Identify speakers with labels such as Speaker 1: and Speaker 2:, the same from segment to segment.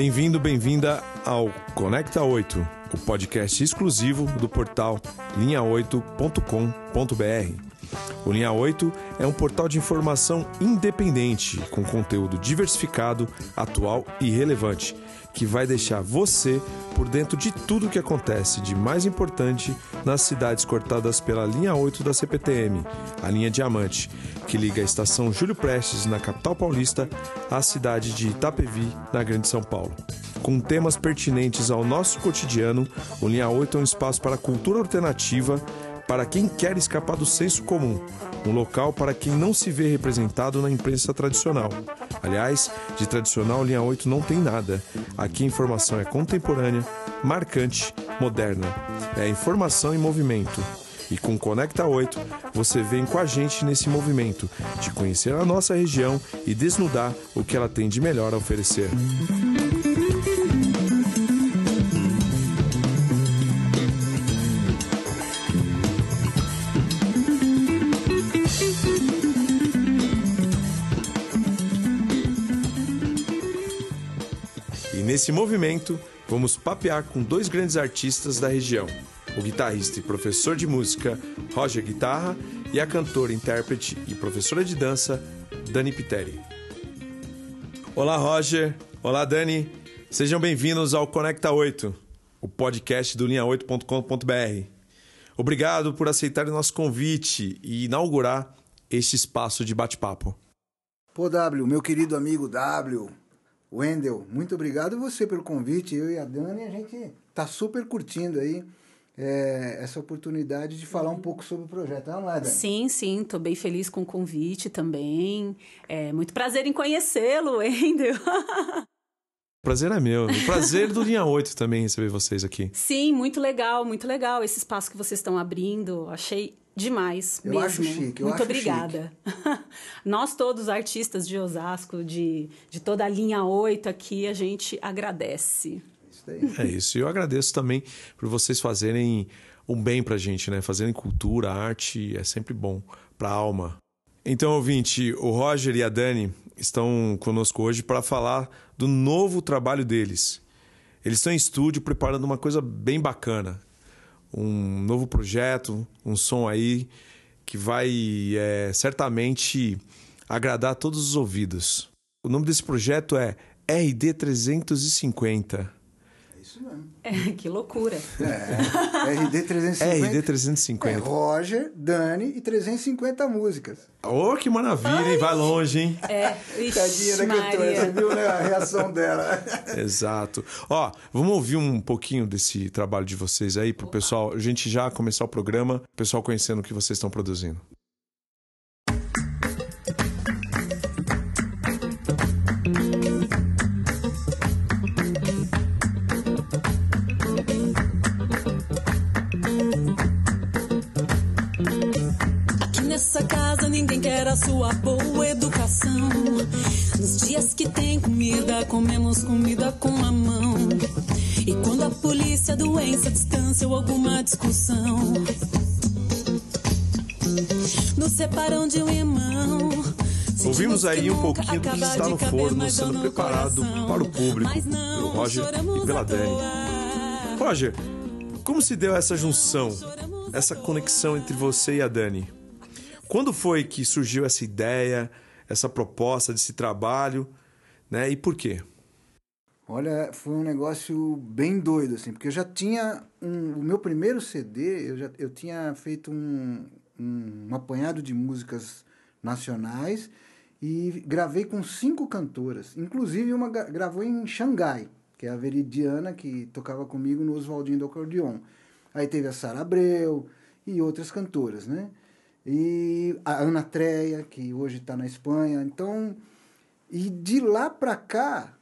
Speaker 1: Bem-vindo, bem-vinda ao Conecta 8, o podcast exclusivo do portal linha8.com.br. O Linha 8 é um portal de informação independente, com conteúdo diversificado, atual e relevante, que vai deixar você por dentro de tudo o que acontece de mais importante nas cidades cortadas pela linha 8 da CPTM, a linha Diamante, que liga a estação Júlio Prestes, na capital paulista, à cidade de Itapevi, na Grande São Paulo. Com temas pertinentes ao nosso cotidiano, o Linha 8 é um espaço para cultura alternativa para quem quer escapar do senso comum, um local para quem não se vê representado na imprensa tradicional. Aliás, de tradicional, linha 8 não tem nada. Aqui a informação é contemporânea, marcante, moderna. É informação em movimento. E com Conecta 8, você vem com a gente nesse movimento de conhecer a nossa região e desnudar o que ela tem de melhor a oferecer. E nesse movimento, vamos papear com dois grandes artistas da região: o guitarrista e professor de música Roger Guitarra e a cantora, intérprete e professora de dança Dani Piteri. Olá, Roger. Olá, Dani. Sejam bem-vindos ao Conecta 8, o podcast do linha8.com.br. Obrigado por aceitarem nosso convite e inaugurar este espaço de bate-papo.
Speaker 2: Pô, W, meu querido amigo W, Wendel, muito obrigado você pelo convite. Eu e a Dani, a gente tá super curtindo aí é, essa oportunidade de falar um pouco sobre o projeto, não é, Dani?
Speaker 3: Sim, sim, tô bem feliz com o convite também. É muito prazer em conhecê-lo, Wendel.
Speaker 1: Prazer é meu. O prazer do Linha 8 também receber vocês aqui.
Speaker 3: Sim, muito legal, muito legal esse espaço que vocês estão abrindo. Achei demais
Speaker 2: Eu
Speaker 3: mesmo.
Speaker 2: acho chique, eu
Speaker 3: muito
Speaker 2: acho
Speaker 3: obrigada. Nós todos artistas de Osasco, de, de toda a linha 8 aqui, a gente agradece.
Speaker 2: Isso daí.
Speaker 1: É isso. E eu agradeço também por vocês fazerem um bem pra gente, né? Fazerem cultura, arte é sempre bom pra alma. Então, ouvinte, o Roger e a Dani estão conosco hoje para falar do novo trabalho deles. Eles estão em estúdio preparando uma coisa bem bacana. Um novo projeto, um som aí que vai é, certamente agradar todos os ouvidos. O nome desse projeto é RD 350.
Speaker 2: É isso mesmo.
Speaker 3: É, que loucura.
Speaker 2: É, RD 350.
Speaker 1: RD
Speaker 2: É
Speaker 1: 350.
Speaker 2: Roger, Dani e 350 músicas.
Speaker 1: Ô, que maravilha, hein? Vai longe, hein?
Speaker 3: É,
Speaker 2: Tadinha
Speaker 3: ixi,
Speaker 2: da cantora, você viu né, a reação dela?
Speaker 1: Exato. Ó, vamos ouvir um pouquinho desse trabalho de vocês aí pro pessoal, a gente já começar o programa, o pessoal conhecendo o que vocês estão produzindo.
Speaker 4: Quer a sua boa educação. Nos dias que tem comida, comemos comida com a mão. E quando a polícia, doença, distância ou alguma discussão nos separam de um irmão.
Speaker 1: Ouvimos aí um pouquinho do que está no forno sendo
Speaker 4: no
Speaker 1: preparado
Speaker 4: coração.
Speaker 1: para o público,
Speaker 4: não,
Speaker 1: pelo Roger e pela Dani. Roger, como se deu essa junção, essa conexão entre você e a Dani? Quando foi que surgiu essa ideia, essa proposta desse trabalho, né? E por quê?
Speaker 2: Olha, foi um negócio bem doido, assim, porque eu já tinha um, o meu primeiro CD, eu já eu tinha feito um, um, um apanhado de músicas nacionais e gravei com cinco cantoras, inclusive uma gra- gravou em Xangai, que é a Veridiana que tocava comigo no Oswaldinho do Acordeon. Aí teve a Sara Abreu e outras cantoras, né? E a Ana Treia, que hoje está na Espanha. Então, e de lá pra cá,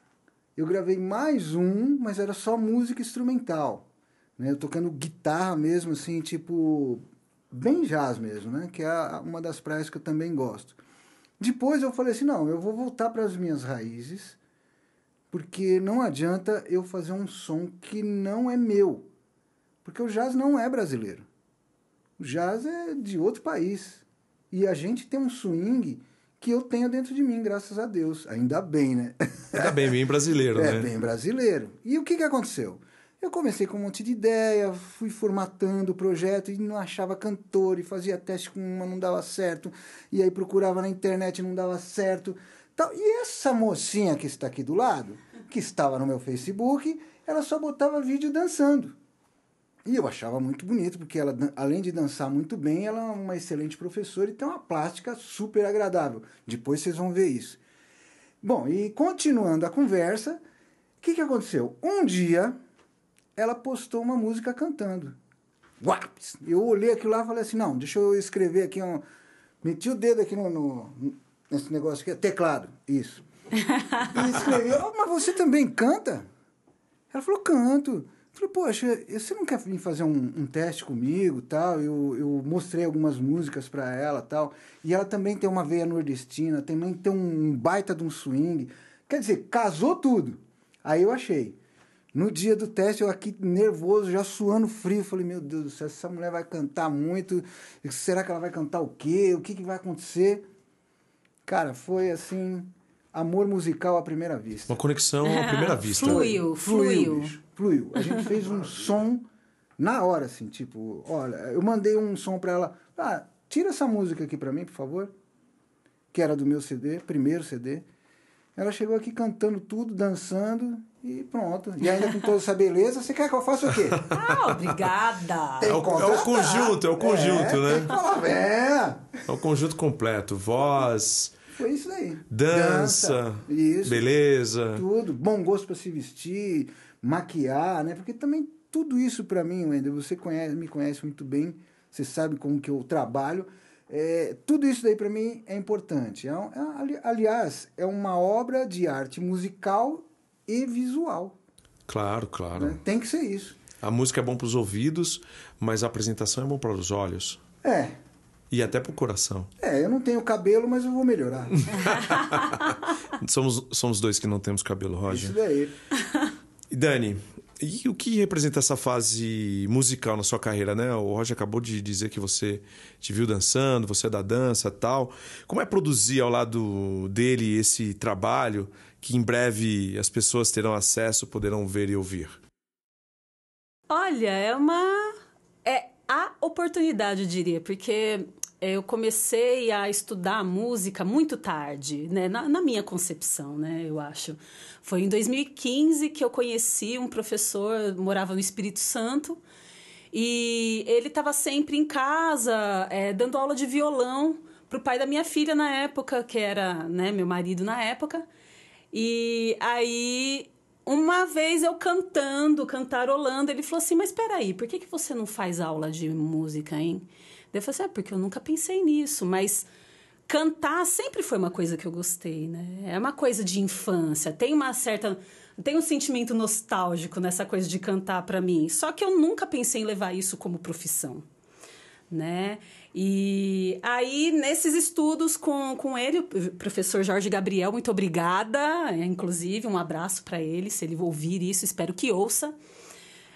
Speaker 2: eu gravei mais um, mas era só música instrumental. Né? Eu tocando guitarra mesmo, assim, tipo. Bem jazz mesmo, né? Que é uma das praias que eu também gosto. Depois eu falei assim: não, eu vou voltar para as minhas raízes, porque não adianta eu fazer um som que não é meu. Porque o jazz não é brasileiro. O jazz é de outro país. E a gente tem um swing que eu tenho dentro de mim, graças a Deus. Ainda bem, né?
Speaker 1: Ainda bem, bem brasileiro,
Speaker 2: é,
Speaker 1: né?
Speaker 2: bem brasileiro. E o que, que aconteceu? Eu comecei com um monte de ideia, fui formatando o projeto e não achava cantor, e fazia teste com uma, não dava certo, e aí procurava na internet, não dava certo. Tal. E essa mocinha que está aqui do lado, que estava no meu Facebook, ela só botava vídeo dançando. E eu achava muito bonito, porque ela, além de dançar muito bem, ela é uma excelente professora e tem uma plástica super agradável. Depois vocês vão ver isso. Bom, e continuando a conversa, o que, que aconteceu? Um dia, ela postou uma música cantando. Uaps! Eu olhei aquilo lá e falei assim, não, deixa eu escrever aqui um... Meti o dedo aqui no, no nesse negócio aqui, teclado, isso. E escrevi, oh, mas você também canta? Ela falou, canto. Falei, poxa, você não quer vir fazer um, um teste comigo tal? Eu, eu mostrei algumas músicas para ela tal. E ela também tem uma veia nordestina, também tem um baita de um swing. Quer dizer, casou tudo. Aí eu achei. No dia do teste, eu aqui nervoso, já suando frio, falei, meu Deus do céu, essa mulher vai cantar muito. Será que ela vai cantar o quê? O que, que vai acontecer? Cara, foi assim, amor musical à primeira vista.
Speaker 1: Uma conexão à primeira vista.
Speaker 3: Fluiu, fluiu.
Speaker 2: Fluiu, fluiu. A gente fez um som na hora, assim, tipo, olha, eu mandei um som pra ela, ah, tira essa música aqui pra mim, por favor, que era do meu CD, primeiro CD. Ela chegou aqui cantando tudo, dançando e pronto. E ainda com toda essa beleza, você quer que eu faça o quê?
Speaker 3: Ah, obrigada!
Speaker 1: É o, é o conjunto, é o conjunto,
Speaker 2: é,
Speaker 1: né?
Speaker 2: Tem que falar, é.
Speaker 1: É o conjunto completo. Voz,
Speaker 2: Foi isso aí.
Speaker 1: dança,
Speaker 2: isso.
Speaker 1: beleza.
Speaker 2: Tudo. Bom gosto para se vestir, maquiar, né? Porque também tudo isso para mim, Wender, você conhece, me conhece muito bem, você sabe como que eu trabalho. É, tudo isso daí para mim é importante. É, é, ali- aliás, é uma obra de arte musical e visual.
Speaker 1: Claro, claro.
Speaker 2: né? Tem que ser isso.
Speaker 1: A música é bom para os ouvidos, mas a apresentação é bom para os olhos
Speaker 2: É,
Speaker 1: e até para o coração.
Speaker 2: é, eu não tenho cabelo, mas eu vou melhorar.
Speaker 1: somos, somos dois que não temos cabelo,
Speaker 2: isso
Speaker 1: Roger.
Speaker 2: daí.
Speaker 1: E Dani, e o que representa essa fase musical na sua carreira, né? O Roger acabou de dizer que você te viu dançando, você é da dança tal. Como é produzir ao lado dele esse trabalho que em breve as pessoas terão acesso, poderão ver e ouvir?
Speaker 3: Olha, é uma. É a oportunidade, eu diria, porque eu comecei a estudar música muito tarde, né? Na, na minha concepção, né? Eu acho. Foi em 2015 que eu conheci um professor, morava no Espírito Santo, e ele estava sempre em casa, é, dando aula de violão pro pai da minha filha na época, que era né, meu marido na época. E aí, uma vez eu cantando, cantarolando, ele falou assim: Mas peraí, por que, que você não faz aula de música, hein? Daí eu falei assim: É, porque eu nunca pensei nisso, mas cantar sempre foi uma coisa que eu gostei, né? É uma coisa de infância, tem uma certa. Tem um sentimento nostálgico nessa coisa de cantar para mim. Só que eu nunca pensei em levar isso como profissão né? E aí, nesses estudos com, com ele, o professor Jorge Gabriel, muito obrigada, é, inclusive, um abraço para ele, se ele ouvir isso, espero que ouça.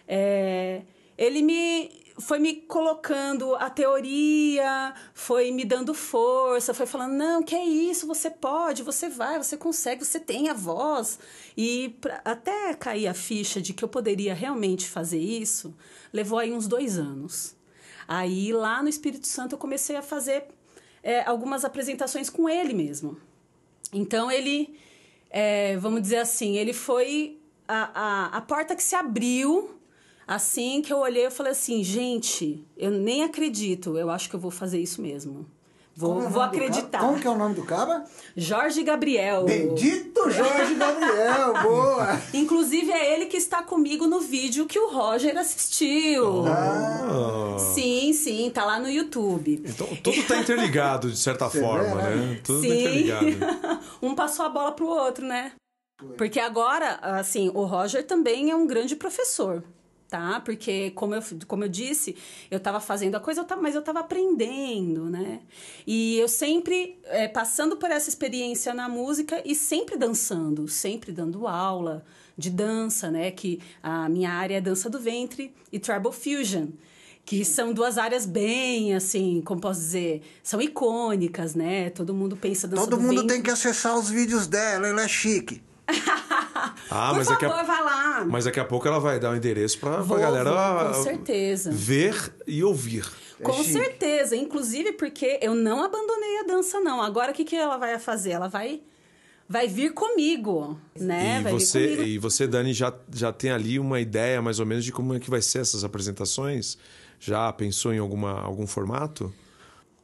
Speaker 3: É, ele me foi me colocando a teoria, foi me dando força, foi falando: não, que é isso, você pode, você vai, você consegue, você tem a voz. E pra, até cair a ficha de que eu poderia realmente fazer isso, levou aí uns dois anos. Aí lá no Espírito Santo eu comecei a fazer é, algumas apresentações com ele mesmo. Então ele, é, vamos dizer assim, ele foi a, a, a porta que se abriu assim que eu olhei eu falei assim, gente, eu nem acredito, eu acho que eu vou fazer isso mesmo. Vou,
Speaker 2: é
Speaker 3: vou acreditar.
Speaker 2: Como que é o nome do caba?
Speaker 3: Jorge Gabriel.
Speaker 2: Bendito Jorge Gabriel, boa!
Speaker 3: Inclusive é ele que está comigo no vídeo que o Roger assistiu.
Speaker 1: Ah.
Speaker 3: Sim, sim, tá lá no YouTube.
Speaker 1: Então tudo tá interligado de certa
Speaker 2: Você
Speaker 1: forma,
Speaker 2: vê, né?
Speaker 1: né? Tudo tá
Speaker 3: Sim.
Speaker 1: interligado.
Speaker 3: um passou a bola pro outro, né? Porque agora, assim, o Roger também é um grande professor, tá? Porque, como eu, como eu disse, eu tava fazendo a coisa, eu tava, mas eu tava aprendendo, né? E eu sempre é, passando por essa experiência na música e sempre dançando, sempre dando aula de dança, né? Que a minha área é dança do ventre e tribal fusion. que são duas áreas bem, assim, como posso dizer, são icônicas, né? Todo mundo pensa dança
Speaker 2: Todo
Speaker 3: do
Speaker 2: mundo
Speaker 3: ventre.
Speaker 2: tem que acessar os vídeos dela, ela é chique.
Speaker 1: Ah,
Speaker 3: Por
Speaker 1: mas daqui,
Speaker 3: favor,
Speaker 1: a,
Speaker 3: vai lá.
Speaker 1: mas daqui a pouco ela vai dar o endereço pra, pra
Speaker 3: Vou,
Speaker 1: galera
Speaker 3: com certeza.
Speaker 1: ver e ouvir.
Speaker 3: Com
Speaker 2: chique.
Speaker 3: certeza, inclusive porque eu não abandonei a dança, não. Agora o que, que ela vai fazer? Ela vai, vai vir comigo, né?
Speaker 1: e,
Speaker 3: vai
Speaker 1: você,
Speaker 3: comigo.
Speaker 1: e você, Dani, já, já tem ali uma ideia mais ou menos de como é que vai ser essas apresentações? Já pensou em alguma, algum formato?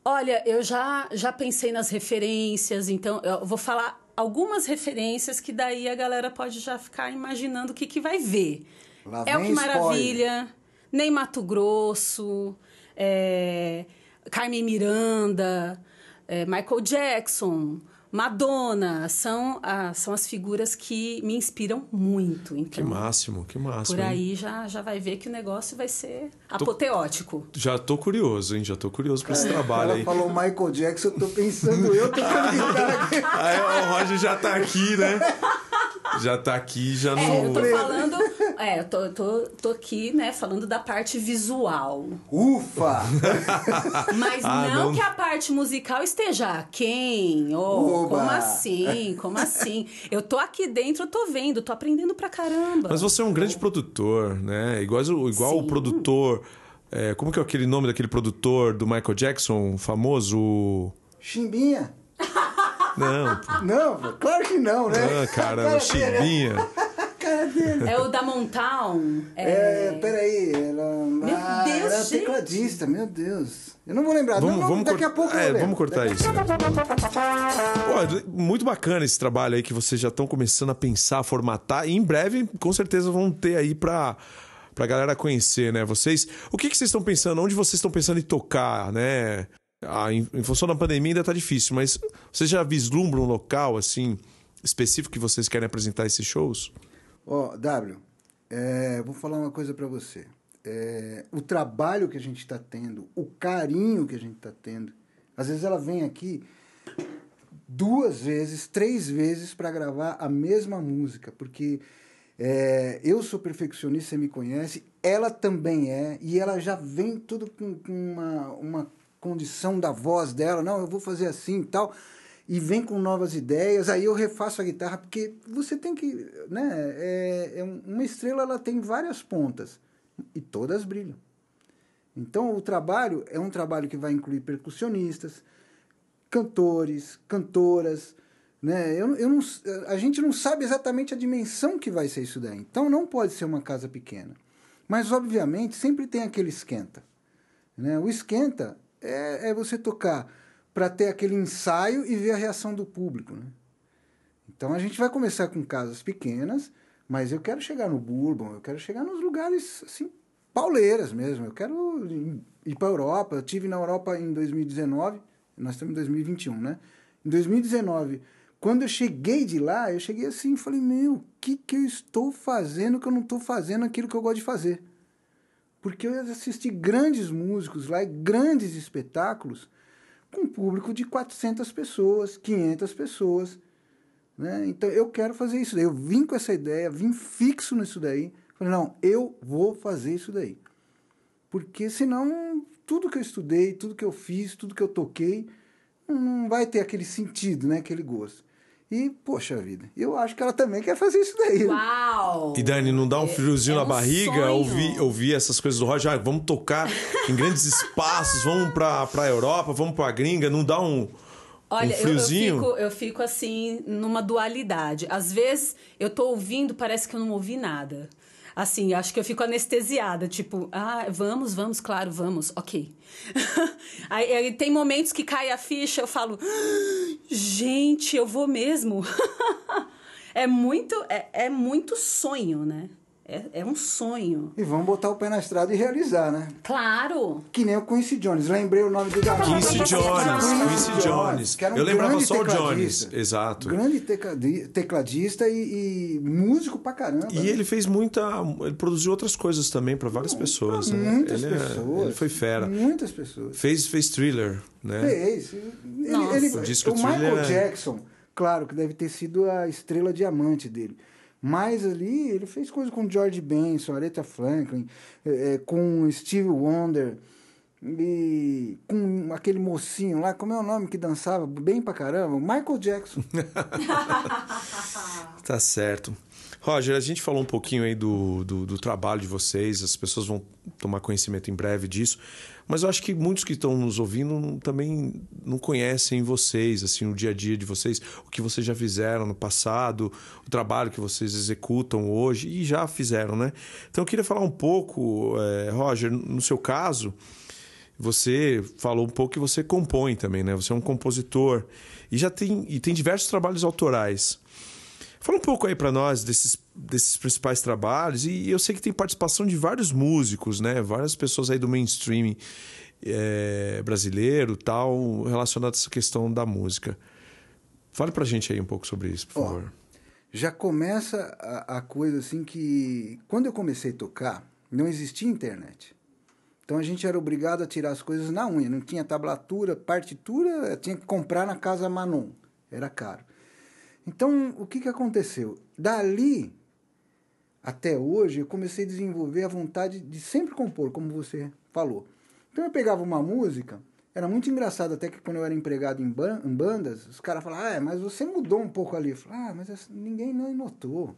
Speaker 3: Olha, eu já, já pensei nas referências, então eu vou falar algumas referências que daí a galera pode já ficar imaginando o que, que vai ver.
Speaker 2: Lá
Speaker 3: é o que maravilha, nem Mato Grosso, é, Carmen Miranda, é, Michael Jackson, Madonna, são, ah, são as figuras que me inspiram muito. Então,
Speaker 1: Que máximo, que máximo.
Speaker 3: por
Speaker 1: hein?
Speaker 3: aí já, já vai ver que o negócio vai ser apoteótico.
Speaker 1: Já tô curioso, hein? Já tô curioso pra esse trabalho
Speaker 2: Ela
Speaker 1: aí.
Speaker 2: falou Michael Jackson, eu tô pensando, eu tô aqui.
Speaker 1: Aí o Roger já tá aqui, né? Já tá aqui, já não.
Speaker 3: É, eu tô falando. É, eu tô, eu tô, tô aqui, né, falando da parte visual.
Speaker 2: Ufa!
Speaker 3: Mas
Speaker 1: Ah,
Speaker 3: não,
Speaker 1: não.
Speaker 3: que a parte musical esteja quem? Oh,
Speaker 2: Oba!
Speaker 3: como assim? Como assim? Eu tô aqui dentro, eu tô vendo, tô aprendendo pra caramba.
Speaker 1: Mas você é um grande produtor, né? Igual, igual o produtor. é, como que é aquele nome daquele produtor do Michael Jackson, famoso?
Speaker 2: Chimbinha?
Speaker 1: Não, pô.
Speaker 2: Não, pô, claro que não, né?
Speaker 1: Ah,
Speaker 2: A
Speaker 1: caramba,
Speaker 2: cara a.
Speaker 3: É o da Montown.
Speaker 2: É, peraí, ela.
Speaker 3: Meu
Speaker 2: ah,
Speaker 3: Deus,
Speaker 2: ela é
Speaker 3: gente.
Speaker 2: tecladista, meu Deus. Eu não vou lembrar.
Speaker 1: Vamos,
Speaker 2: não, não,
Speaker 1: vamos
Speaker 2: daqui a
Speaker 1: cort-
Speaker 2: pouco eu
Speaker 1: é, vamos cortar
Speaker 2: Daqui-
Speaker 1: isso. Pô, muito bacana esse trabalho aí que vocês já estão começando a pensar, a formatar. E em breve, com certeza, vão ter aí pra, pra galera conhecer, né? Vocês. O que, que vocês estão pensando? Onde vocês estão pensando em tocar, né? Ah, em, em função da pandemia ainda tá difícil, mas vocês já vislumbram um local, assim, específico que vocês querem apresentar esses shows?
Speaker 2: Ó, W, é, vou falar uma coisa pra você. É, o trabalho que a gente está tendo, o carinho que a gente está tendo. Às vezes ela vem aqui duas vezes, três vezes para gravar a mesma música, porque é, eu sou perfeccionista, você me conhece, ela também é, e ela já vem tudo com, com uma, uma condição da voz dela, não, eu vou fazer assim e tal, e vem com novas ideias, aí eu refaço a guitarra, porque você tem que, né, é, é um- uma estrela ela tem várias pontas, e todas brilham. Então, o trabalho é um trabalho que vai incluir percussionistas, cantores, cantoras, né? Eu, eu não, a gente não sabe exatamente a dimensão que vai ser isso daí. Então, não pode ser uma casa pequena. Mas, obviamente, sempre tem aquele esquenta. Né? O esquenta é, é você tocar para ter aquele ensaio e ver a reação do público. Né? Então, a gente vai começar com casas pequenas, mas eu quero chegar no Bourbon, eu quero chegar nos lugares, assim, pauleiras mesmo. Eu quero ir- para a Europa. Eu tive na Europa em 2019, nós estamos em 2021, né? Em 2019, quando eu cheguei de lá, eu cheguei assim e falei: Meu, o que, que eu estou fazendo que eu não estou fazendo aquilo que eu gosto de fazer? Porque eu assisti grandes músicos lá, grandes espetáculos, um público de 400 pessoas, 500 pessoas. Né? Então eu quero fazer isso daí. Eu vim com essa ideia, vim fixo nisso daí. Falei, não, eu vou fazer isso daí. Porque senão tudo que eu estudei, tudo que eu fiz, tudo que eu toquei, não vai ter aquele sentido, né? aquele gosto. E, poxa vida, eu acho que ela também quer fazer isso daí. né?
Speaker 3: Uau!
Speaker 1: E Dani, não dá um friozinho
Speaker 3: é
Speaker 1: na
Speaker 3: um
Speaker 1: barriga ouvir, ouvir essas coisas do Roger? Ah, vamos tocar em grandes espaços, vamos pra, pra Europa, vamos pra gringa, não dá um,
Speaker 3: Olha,
Speaker 1: um
Speaker 3: eu-
Speaker 1: friozinho?
Speaker 3: Eu, fico, eu fico assim, numa dualidade. Às vezes eu tô ouvindo, parece que eu não ouvi nada. Assim, acho que eu fico anestesiada, tipo, ah, vamos, vamos, claro, vamos, ok. aí, aí tem momentos que cai a ficha, eu falo, "Ah, gente, eu vou mesmo. é muito, é, é muito sonho, né? É, é um sonho.
Speaker 2: E vamos botar o pé na estrada e realizar, né?
Speaker 3: Claro.
Speaker 2: Que nem o Quincy Jones. Lembrei o nome do garoto.
Speaker 1: Quincy Jones, Quincy Jones.
Speaker 2: que era um
Speaker 1: Eu lembrava só o. Jones, exato.
Speaker 2: Grande tecladi- tecladista e, e músico pra caramba.
Speaker 1: E ele fez muita. Ele produziu outras coisas também pra várias pessoas. né?
Speaker 2: Muitas
Speaker 1: ele, é-
Speaker 2: pessoas.
Speaker 1: ele foi fera.
Speaker 2: Muitas pessoas.
Speaker 1: Fez, fez thriller, né?
Speaker 2: Fez. Ele,
Speaker 3: Nossa.
Speaker 2: ele-
Speaker 1: O disco
Speaker 2: o Michael
Speaker 1: é-
Speaker 2: Jackson, claro que deve ter sido a estrela diamante dele. Mas ali ele fez coisas com George Benson, Aretha Franklin, é, é, com Steve Wonder e com aquele mocinho lá, como é o nome que dançava bem pra caramba? Michael Jackson.
Speaker 1: tá certo. Roger, a gente falou um pouquinho aí do, do, do, trabalho de vocês, as pessoas vão tomar conhecimento em breve disso, mas eu acho que muitos que estão nos ouvindo também não conhecem vocês, assim, o dia a dia de vocês, o que vocês já fizeram no passado, o trabalho que vocês executam hoje e já fizeram, né? Então eu queria falar um pouco, é, Roger, no seu caso, você falou um pouco que você compõe também, né? Você é um compositor e já tem, e tem diversos trabalhos autorais. Fala um pouco aí para nós desses, desses principais trabalhos. E eu sei que tem participação de vários músicos, né? Várias pessoas aí do mainstream é, brasileiro tal, relacionado a essa questão da música. Fale pra gente aí um pouco sobre isso, por favor.
Speaker 2: já começa a, a coisa assim que... Quando eu comecei a tocar, não existia internet. Então a gente era obrigado a tirar as coisas na unha. Não tinha tablatura, partitura, tinha que comprar na casa Manon. Era caro. Então, o que, que aconteceu? Dali até hoje, eu comecei a desenvolver a vontade de sempre compor, como você falou. Então, eu pegava uma música, era muito engraçado até que quando eu era empregado em, ban em bandas, os caras falavam, ah, mas você mudou um pouco ali. Eu falava, ah, mas ninguém não notou.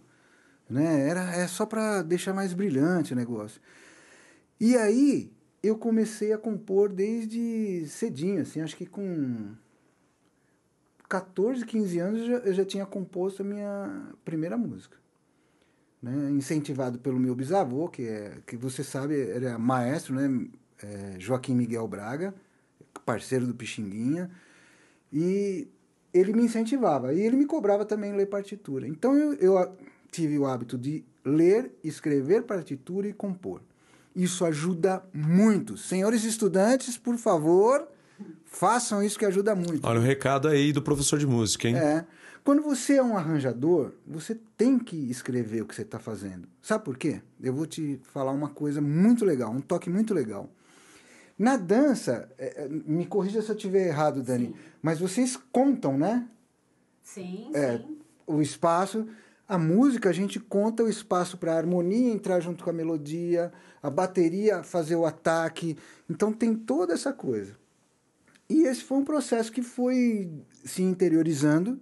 Speaker 2: Né? Era, é só para deixar mais brilhante o negócio. E aí, eu comecei a compor desde cedinho, assim, acho que com 14, 15 anos eu já, eu já tinha composto a minha primeira música. Né? Incentivado pelo meu bisavô, que, é, que você sabe, era maestro, né? É, Joaquim Miguel Braga, parceiro do Pixinguinha, e ele me incentivava, e ele me cobrava também ler partitura. Então eu, eu tive o hábito de ler, escrever partitura e compor. Isso ajuda muito. Senhores estudantes, por favor, façam isso que ajuda muito.
Speaker 1: Olha o recado aí do professor de música, hein?
Speaker 2: É. Quando você é um arranjador, você tem que escrever o que você está fazendo. Sabe por quê? Eu vou te falar uma coisa muito legal, um toque muito legal. Na dança, é, é me corrija se eu estiver errado, Dani, sim. mas vocês contam, né?
Speaker 3: Sim, é,
Speaker 2: sim. O espaço. A música, a gente conta o espaço para a harmonia entrar junto com a melodia, a bateria fazer o ataque. Então tem toda essa coisa. E esse foi um processo que foi se interiorizando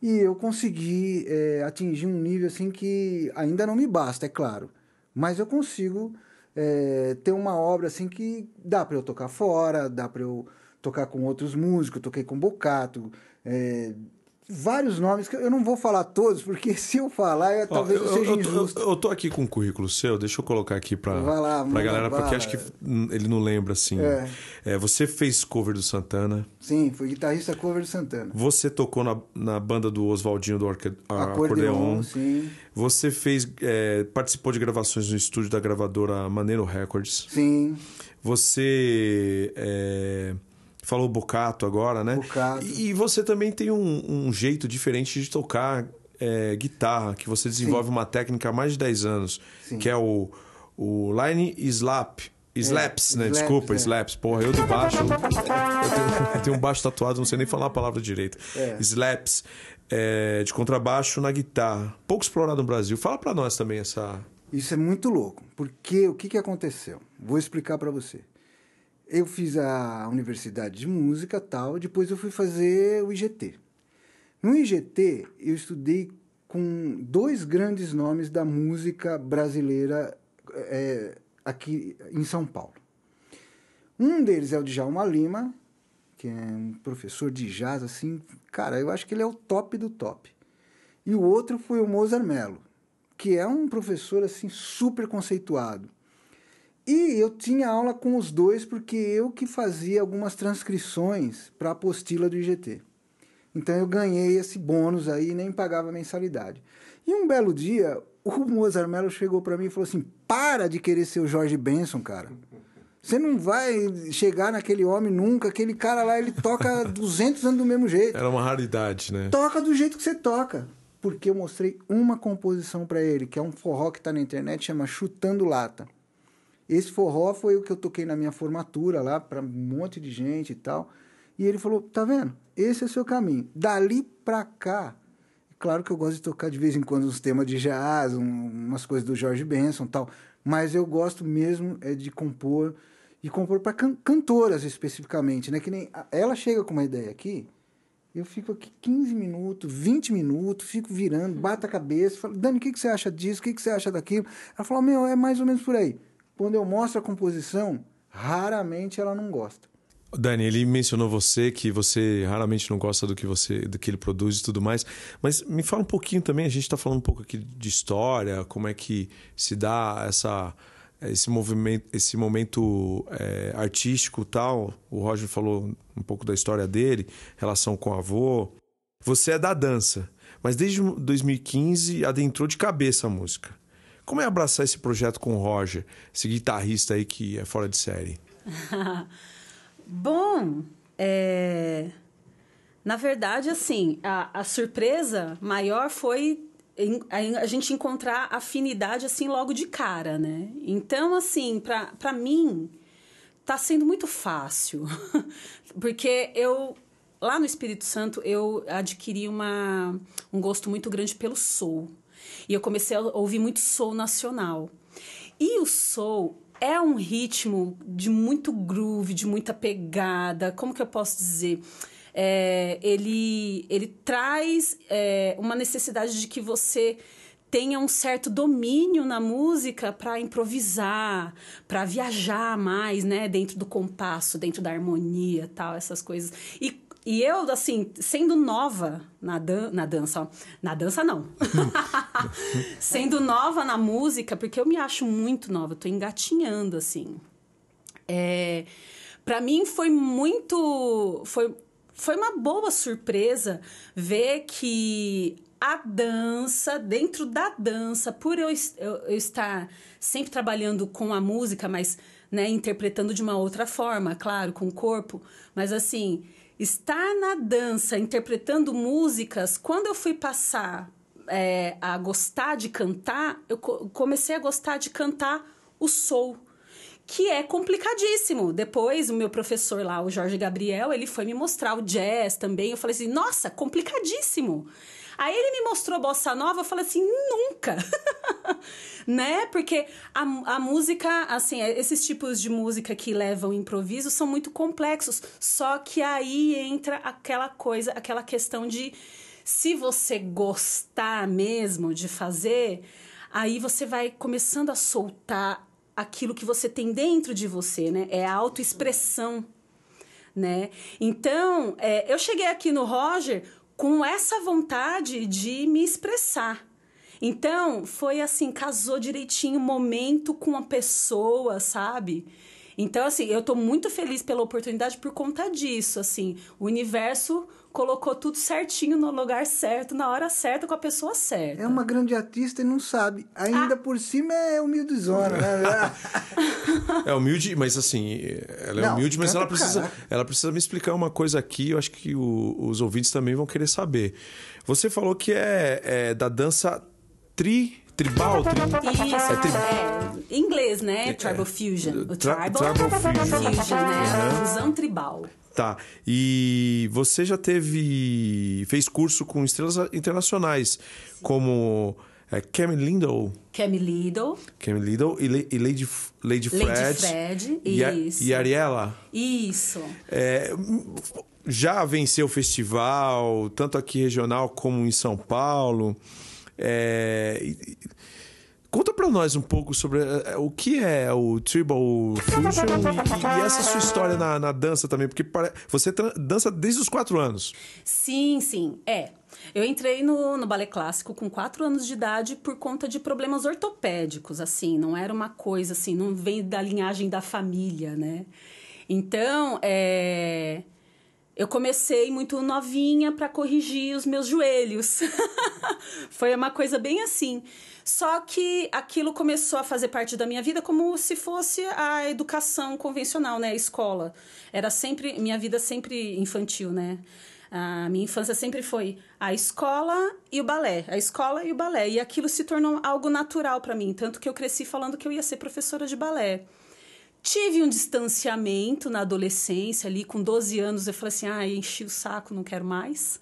Speaker 2: e eu consegui é, atingir um nível assim que ainda não me basta, é claro. Mas eu consigo é, ter uma obra assim que dá para eu tocar fora, dá para eu tocar com outros músicos, toquei com Bocato, é, vários nomes que eu não vou falar todos, porque se eu falar, eu, talvez eu, seja
Speaker 1: eu,
Speaker 2: injusto.
Speaker 1: Eu, eu, tô aqui com um currículo seu, deixa eu colocar aqui para pra galera, bala. porque acho que ele não lembra assim. É. É, você fez cover do Santana.
Speaker 2: Sim, fui guitarrista cover do Santana.
Speaker 1: Você tocou na, na banda do Oswaldinho do Orque,
Speaker 2: Acordeon. Acordeon sim.
Speaker 1: Você fez, é, participou de gravações no estúdio da gravadora Maneiro Records.
Speaker 2: Sim.
Speaker 1: Você é, falou Bocato agora, né?
Speaker 2: Bocato.
Speaker 1: E, você também tem um, um, jeito diferente de tocar é, guitarra, que você desenvolve Sim. uma técnica há mais de 10 anos, Sim. que é o, o line slap. Slaps, é, né? Slaps, Desculpa, é. slaps. Porra, eu do baixo. Eu tenho, eu tenho um baixo tatuado, não sei nem falar a palavra direito. É. Slaps. É, de contrabaixo na guitarra. Pouco explorado no Brasil. Fala para nós também essa.
Speaker 2: Isso é muito louco. Porque o que, que aconteceu? Vou explicar para você eu fiz a universidade de música tal, depois eu fui fazer o IGT. No IGT, eu estudei com dois grandes nomes da música brasileira é, aqui em São Paulo. Um deles é o Djalma Lima, que é um professor de jazz, assim, cara, eu acho que ele é o top do top. E o outro foi o Mozart Mello, que é um professor, assim, super conceituado. E eu tinha aula com os dois porque eu que fazia algumas transcrições para a apostila do IGT. Então eu ganhei esse bônus aí e nem pagava mensalidade. E um belo dia, o Mozart Mello chegou para mim e falou assim: "Para de querer ser o Jorge Benson, cara. Você não vai chegar naquele homem nunca. Aquele cara lá, ele toca 200 anos do mesmo jeito.
Speaker 1: Era uma raridade, né?
Speaker 2: Toca do jeito que você toca. Porque eu mostrei uma composição para ele, que é um forró que está na internet, chama Chutando Lata. Esse forró foi o que eu toquei na minha formatura lá para um monte de gente e tal. E ele falou: "Tá vendo? Esse é o seu caminho. Dali para cá, claro que eu gosto de tocar de vez em quando uns temas de jazz, um, umas coisas do George Benson tal. Mas eu gosto mesmo é de compor e compor para can cantoras especificamente, né? Que nem ela chega com uma ideia aqui, eu fico aqui 15 minutos, 20 minutos, fico virando, bato a cabeça, falo, Dani, o que, que você acha disso? O que, que você acha daquilo? Ela fala, meu, é mais ou menos por aí. Quando eu mostro a composição, raramente ela não gosta.
Speaker 1: Dani, ele mencionou você que você raramente não gosta do que você do que ele produz e tudo mais, mas me fala um pouquinho também. A gente está falando um pouco aqui de história, como é que se dá essa esse movimento, esse momento é, artístico tal. O Roger falou um pouco da história dele, relação com o avô. Você é da dança, mas desde 2015 adentrou de cabeça a música. Como é abraçar esse projeto com o Roger, esse guitarrista aí que é fora de série?
Speaker 3: Bom, é... na verdade, assim, a, a surpresa maior foi a gente encontrar afinidade assim logo de cara, né? Então, assim, para mim tá sendo muito fácil, porque eu lá no Espírito Santo eu adquiri uma, um gosto muito grande pelo soul. E eu comecei a ouvir muito soul nacional. E o soul é um ritmo de muito groove, de muita pegada. Como que eu posso dizer? É, ele, ele traz é, uma necessidade de que você tenha um certo domínio na música para improvisar, para viajar mais, né, dentro do compasso, dentro da harmonia, tal, essas coisas. E e eu, assim, sendo nova na, dan na dança, na dança não. sendo nova na música, porque eu me acho muito nova, tô engatinhando, assim. É, para mim foi muito. Foi, foi uma boa surpresa ver que a dança, dentro da dança, por eu, eu, eu estar sempre trabalhando com a música, mas né, interpretando de uma outra forma, claro, com o corpo, mas assim estar na dança, interpretando músicas, quando eu fui passar é, a gostar de cantar, eu comecei a gostar de cantar o soul, que é complicadíssimo. Depois, o meu professor lá, o Jorge Gabriel, ele foi me mostrar o jazz também. Eu falei assim, nossa, complicadíssimo. Aí ele me mostrou bossa nova, eu falei assim, nunca. né? Porque a, a música, assim, esses tipos de música que levam improviso são muito complexos. Só que aí entra aquela coisa, aquela questão de se você gostar mesmo de fazer, aí você vai começando a soltar aquilo que você tem dentro de você, né? É a autoexpressão, né? Então, é, eu cheguei aqui no Roger com essa vontade de me expressar. Então, foi assim, casou direitinho o momento com a pessoa, sabe? Então, assim, eu tô muito feliz pela oportunidade por conta disso, assim. O universo colocou tudo certinho no lugar certo, na hora certa, com a pessoa certa.
Speaker 2: É uma grande artista e não sabe. Ainda ah. por cima é humildezona, né?
Speaker 1: é humilde, mas assim, ela é não, humilde, mas ela precisa, ela precisa me explicar uma coisa aqui, eu acho que o, os ouvintes também vão querer saber. Você falou que é, é da dança tri tribal? Tri...
Speaker 3: Isso, é, tri... é, em inglês, né? É, tribal Fusion. O tribal, tribal Fusion, fusion né? Uhum. Fusão tribal.
Speaker 1: Tá. E você já teve. fez curso com estrelas internacionais, como é, Cami Lindo.
Speaker 3: Cami Lindo.
Speaker 1: Cami Lindo e, Le, e Lady, Lady Fred.
Speaker 3: Lady Fred,
Speaker 1: e
Speaker 3: isso.
Speaker 1: e Ariela.
Speaker 3: Isso.
Speaker 1: É, já venceu o festival, tanto aqui regional como em São Paulo. É, Conta para nós um pouco sobre uh, o que é o Tribal Fusion e, e essa sua história na, na, dança também, porque você dança desde os quatro anos.
Speaker 3: Sim, sim, é. Eu entrei no, no balé clássico com quatro anos de idade por conta de problemas ortopédicos, assim, não era uma coisa assim, não vem da linhagem da família, né? Então, é eu comecei muito novinha para corrigir os meus joelhos. Foi uma coisa bem assim. Só que aquilo começou a fazer parte da minha vida como se fosse a educação convencional, né, a escola. Era sempre minha vida sempre infantil, né? A minha infância sempre foi a escola e o balé, a escola e o balé, e aquilo se tornou algo natural para mim, tanto que eu cresci falando que eu ia ser professora de balé. Tive um distanciamento na adolescência, ali com 12 anos, eu falei assim: ah, enchi o saco, não quero mais.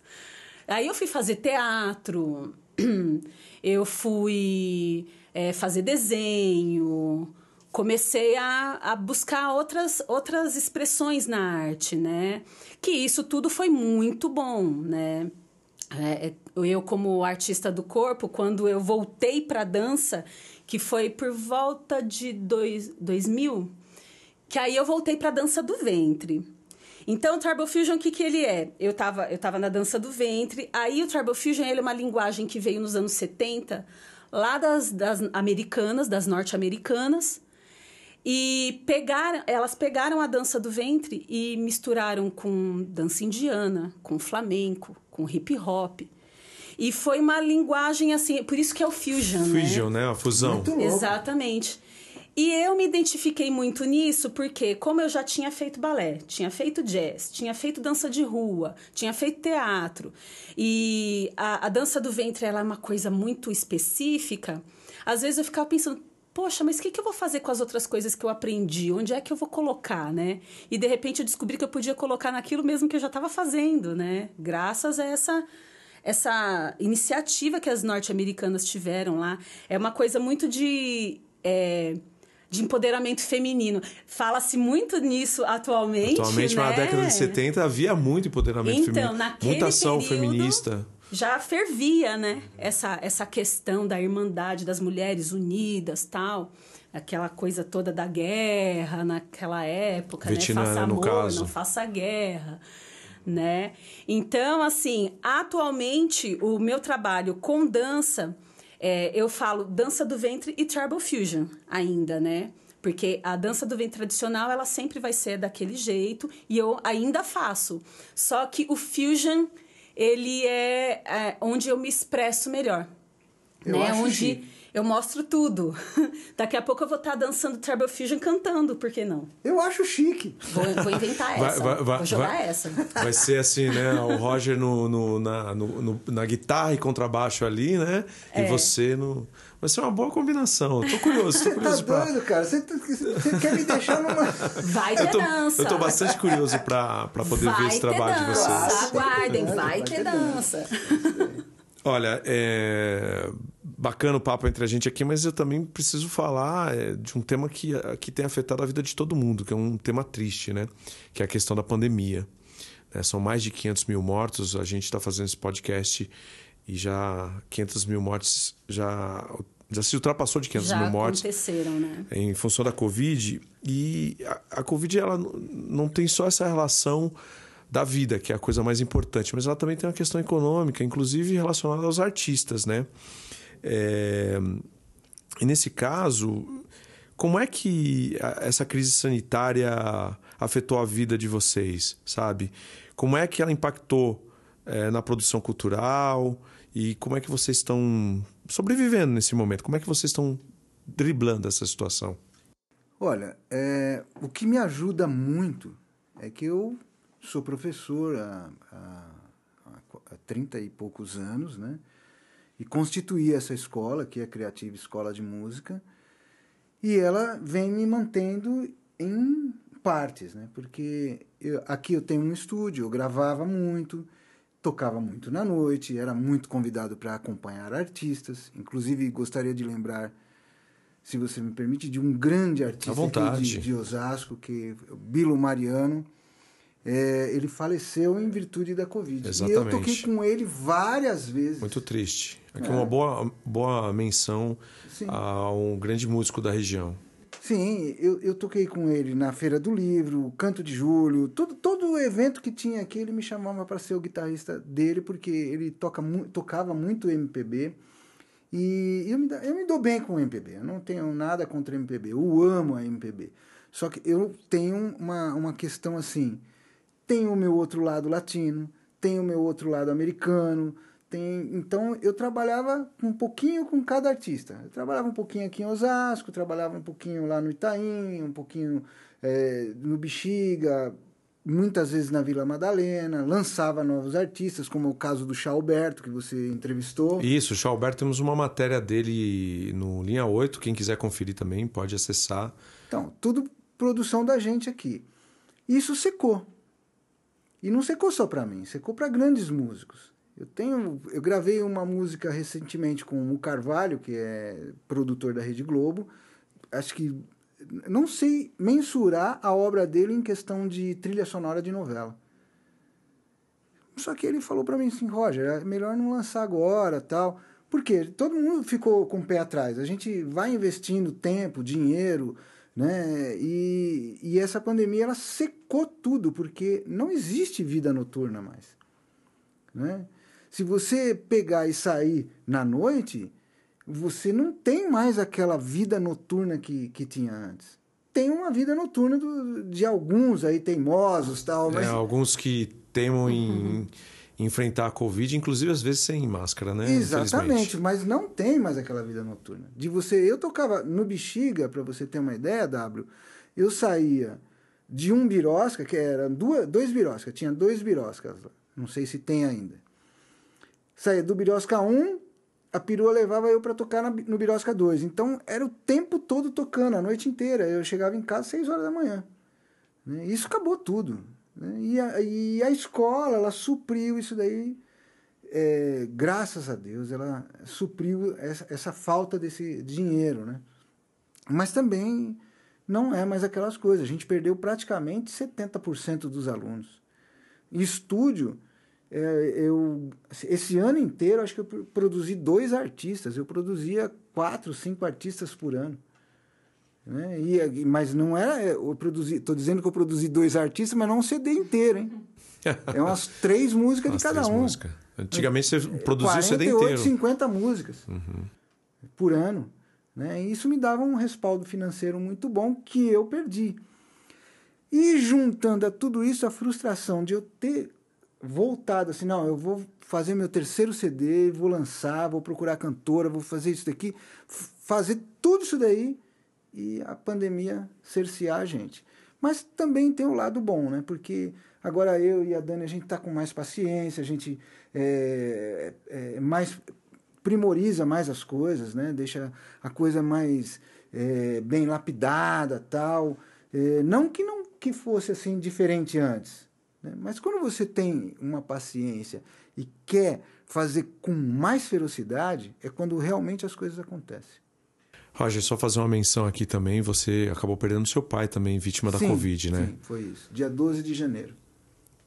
Speaker 3: Aí eu fui fazer teatro, eu fui é, fazer desenho, comecei a, a buscar outras, outras expressões na arte, né? Que isso tudo foi muito bom, né? É, é eu, como artista do corpo, quando eu voltei para a dança, que foi por volta de dois, 2000, que aí eu voltei para a dança do ventre. Então, o Tribal Fusion, o que, que ele é? Eu estava eu tava na dança do ventre, aí o Tribal Fusion ele é uma linguagem que veio nos anos 70, lá das, das americanas, das norte-americanas, e pegaram, elas pegaram a dança do ventre e misturaram com dança indiana, com flamenco, com hip hop. E foi uma linguagem assim, por isso que é o fusion,
Speaker 1: Fusion,
Speaker 3: né?
Speaker 1: né? A fusão.
Speaker 2: Muito louco.
Speaker 3: Exatamente. E eu me identifiquei muito nisso porque, como eu já tinha feito balé, tinha feito jazz, tinha feito dança de rua, tinha feito teatro, e a, a dança do ventre ela é uma coisa muito específica, às vezes eu ficava pensando, poxa, mas o que, que eu vou fazer com as outras coisas que eu aprendi? Onde é que eu vou colocar, né? E de repente eu descobri que eu podia colocar naquilo mesmo que eu já estava fazendo, né? Graças a essa essa iniciativa que as norte-americanas tiveram lá. É uma coisa muito de. É, de empoderamento feminino. Fala-se muito nisso atualmente.
Speaker 1: Atualmente,
Speaker 3: né?
Speaker 1: na década de 70, havia muito empoderamento
Speaker 3: Então,
Speaker 1: feminino.
Speaker 3: naquele
Speaker 1: Muita ação
Speaker 3: período,
Speaker 1: feminista.
Speaker 3: Já fervia, né? Essa, essa questão da irmandade das mulheres unidas tal. Aquela coisa toda da guerra naquela época,
Speaker 1: Vietnã,
Speaker 3: né? Faça
Speaker 1: no
Speaker 3: amor,
Speaker 1: caso.
Speaker 3: não faça guerra. Né? Então, assim, atualmente o meu trabalho com dança, é, eu falo dança do ventre e tribal fusion ainda, né? Porque a dança do ventre tradicional, ela sempre vai ser daquele jeito e eu ainda faço. Só que o fusion, ele é, é onde eu me expresso melhor.
Speaker 2: Eu
Speaker 3: né? Onde. Eu mostro tudo. Daqui a pouco eu vou estar dançando Tribal Fusion cantando, por que não?
Speaker 2: Eu acho chique.
Speaker 3: Vou, vou inventar essa.
Speaker 1: vai- vai-
Speaker 3: vou jogar
Speaker 1: vai-
Speaker 3: essa.
Speaker 1: Vai ser assim, né? O Roger no, no- na, no- no- na guitarra e contrabaixo ali, né? E
Speaker 3: É.
Speaker 1: você no. Vai ser uma boa combinação. Tô curioso, tô
Speaker 2: Você tá
Speaker 1: curioso pra.
Speaker 2: doido, cara? Você, você quer me deixar numa.
Speaker 3: Vai ter
Speaker 1: Eu tô,
Speaker 3: dança.
Speaker 1: eu tô bastante curioso pra, pra poder
Speaker 3: vai
Speaker 1: ver esse trabalho de
Speaker 3: dança.
Speaker 1: vocês.
Speaker 3: Aguardem,
Speaker 2: Vai
Speaker 3: vai,
Speaker 2: dança,
Speaker 3: ter
Speaker 2: vai ter
Speaker 3: dança.
Speaker 1: Olha, é bacana o papo entre a gente aqui, mas eu também preciso falar é, de um tema que, que tem afetado a vida de todo mundo, que é um tema triste, né? Que é a questão da pandemia. né? São mais de 500 mil mortos. A gente está fazendo esse podcast e já 500 mil mortes já, já se ultrapassou de 500
Speaker 3: Já
Speaker 1: mil mortes
Speaker 3: aconteceram, né?
Speaker 1: em função da Covid. E a, a Covid ela não tem só essa relação da vida, que é a coisa mais importante, mas ela também tem uma questão econômica, inclusive relacionada aos artistas, né? É, E nesse caso, como é que essa crise sanitária afetou a vida de vocês, sabe? Como é que ela impactou eh, na produção cultural e como é que vocês estão sobrevivendo nesse momento? Como é que vocês estão driblando essa situação?
Speaker 2: Olha, é, o que me ajuda muito é que eu sou professor há, há, há 30 e poucos anos, né? E constituí essa escola, que é a Criativa Escola de Música, e ela vem me mantendo em partes, né? Porque eu- aqui eu tenho um estúdio, eu gravava muito, tocava muito na noite, era muito convidado para acompanhar artistas. Inclusive, gostaria de lembrar, se você me permite, de um grande artista de, de Osasco, que é Bilo Mariano. É, ele faleceu em virtude da Covid. E eu
Speaker 1: Exatamente.
Speaker 2: toquei com ele várias vezes.
Speaker 1: Muito triste. Aqui
Speaker 2: É.
Speaker 1: uma boa, boa menção
Speaker 2: Sim.
Speaker 1: a um grande músico da região.
Speaker 2: Sim, eu, eu toquei com ele na Feira do Livro, Canto de Julho, todo, todo evento que tinha aqui, ele me chamava para ser o guitarrista dele, porque ele toca, tocava muito MPB. E eu me, eu me dou bem com o MPB, eu não tenho nada contra MPB, eu amo a MPB. Só que eu tenho uma, uma questão assim: tem o meu outro lado latino, tem o meu outro lado americano, tem, então eu trabalhava um pouquinho com cada artista. Eu trabalhava um pouquinho aqui em Osasco, trabalhava um pouquinho lá no Itaim, um pouquinho eh, no Bexiga, muitas vezes na Vila Madalena, lançava novos artistas, como o caso do Alberto que você entrevistou.
Speaker 1: Isso, o Chalberto, temos uma matéria dele no Linha 8. Quem quiser conferir também pode acessar.
Speaker 2: Então, tudo produção da gente aqui. Isso secou. E não secou só para mim, secou para grandes músicos. Eu tenho, eu gravei uma música recentemente com o Carvalho, que é produtor da Rede Globo. Acho que não sei mensurar a obra dele em questão de trilha sonora de novela. Só que ele falou para mim assim, Roger, é melhor não lançar agora, tal. Porque todo mundo ficou com o pé atrás. A gente vai investindo tempo, dinheiro, né? E, e essa pandemia ela secou tudo, porque não existe vida noturna mais, né? Se você pegar e sair na noite, você não tem mais aquela vida noturna que, que tinha antes. Tem uma vida noturna do, de alguns aí teimosos tal, mas...
Speaker 1: É, alguns que temam em uhum. Enfrentar a Covid, inclusive às vezes sem máscara, né?
Speaker 2: Exatamente, mas não tem mais aquela vida noturna. De você, eu tocava no Bexiga, para você ter uma ideia, W, eu saía de um birosca, que era duas, dois birosca, tinha dois biroscas lá, não sei se tem ainda. Saía do Birosca 1, a perua levava eu para tocar no Birosca 2. Então era o tempo todo tocando, a noite inteira. Eu chegava em casa às 6 horas da manhã. Né? Isso acabou tudo. Né? E, a, e a escola, ela supriu isso daí. É, graças a Deus, ela supriu essa, essa falta desse dinheiro, né? Mas também não é mais aquelas coisas. A gente perdeu praticamente 70% dos alunos. Estúdio, é, eu esse ano inteiro acho que eu produzi dois artistas. Eu produzia quatro, cinco artistas por ano. Né? E, mas não era. Eu produzi. Estou dizendo que eu produzi dois artistas, mas não um CD inteiro, hein? É umas três músicas umas de cada um. Músicas.
Speaker 1: Antigamente você produzia o CD inteiro.
Speaker 2: 50 músicas uhum. por ano. Né? E isso me dava um respaldo financeiro muito bom que eu perdi. E juntando a tudo isso, a frustração de eu ter voltado assim, não, eu vou fazer meu terceiro CD, vou lançar, vou procurar cantora, vou fazer isso daqui, fazer tudo isso daí e a pandemia cercear a gente. Mas também tem o um lado bom, né? Porque agora eu e a Dani, a gente tá com mais paciência, a gente é, é, mais primoriza mais as coisas, né? Deixa a coisa mais é, bem lapidada, tal. Não que não que fosse assim diferente antes, né? Mas quando você tem uma paciência e quer fazer com mais ferocidade, é quando realmente as coisas acontecem.
Speaker 1: Roger, só fazer uma menção aqui também, você acabou perdendo seu pai também, vítima da
Speaker 2: sim,
Speaker 1: Covid, né?
Speaker 2: Sim, foi isso. Dia 12 de janeiro.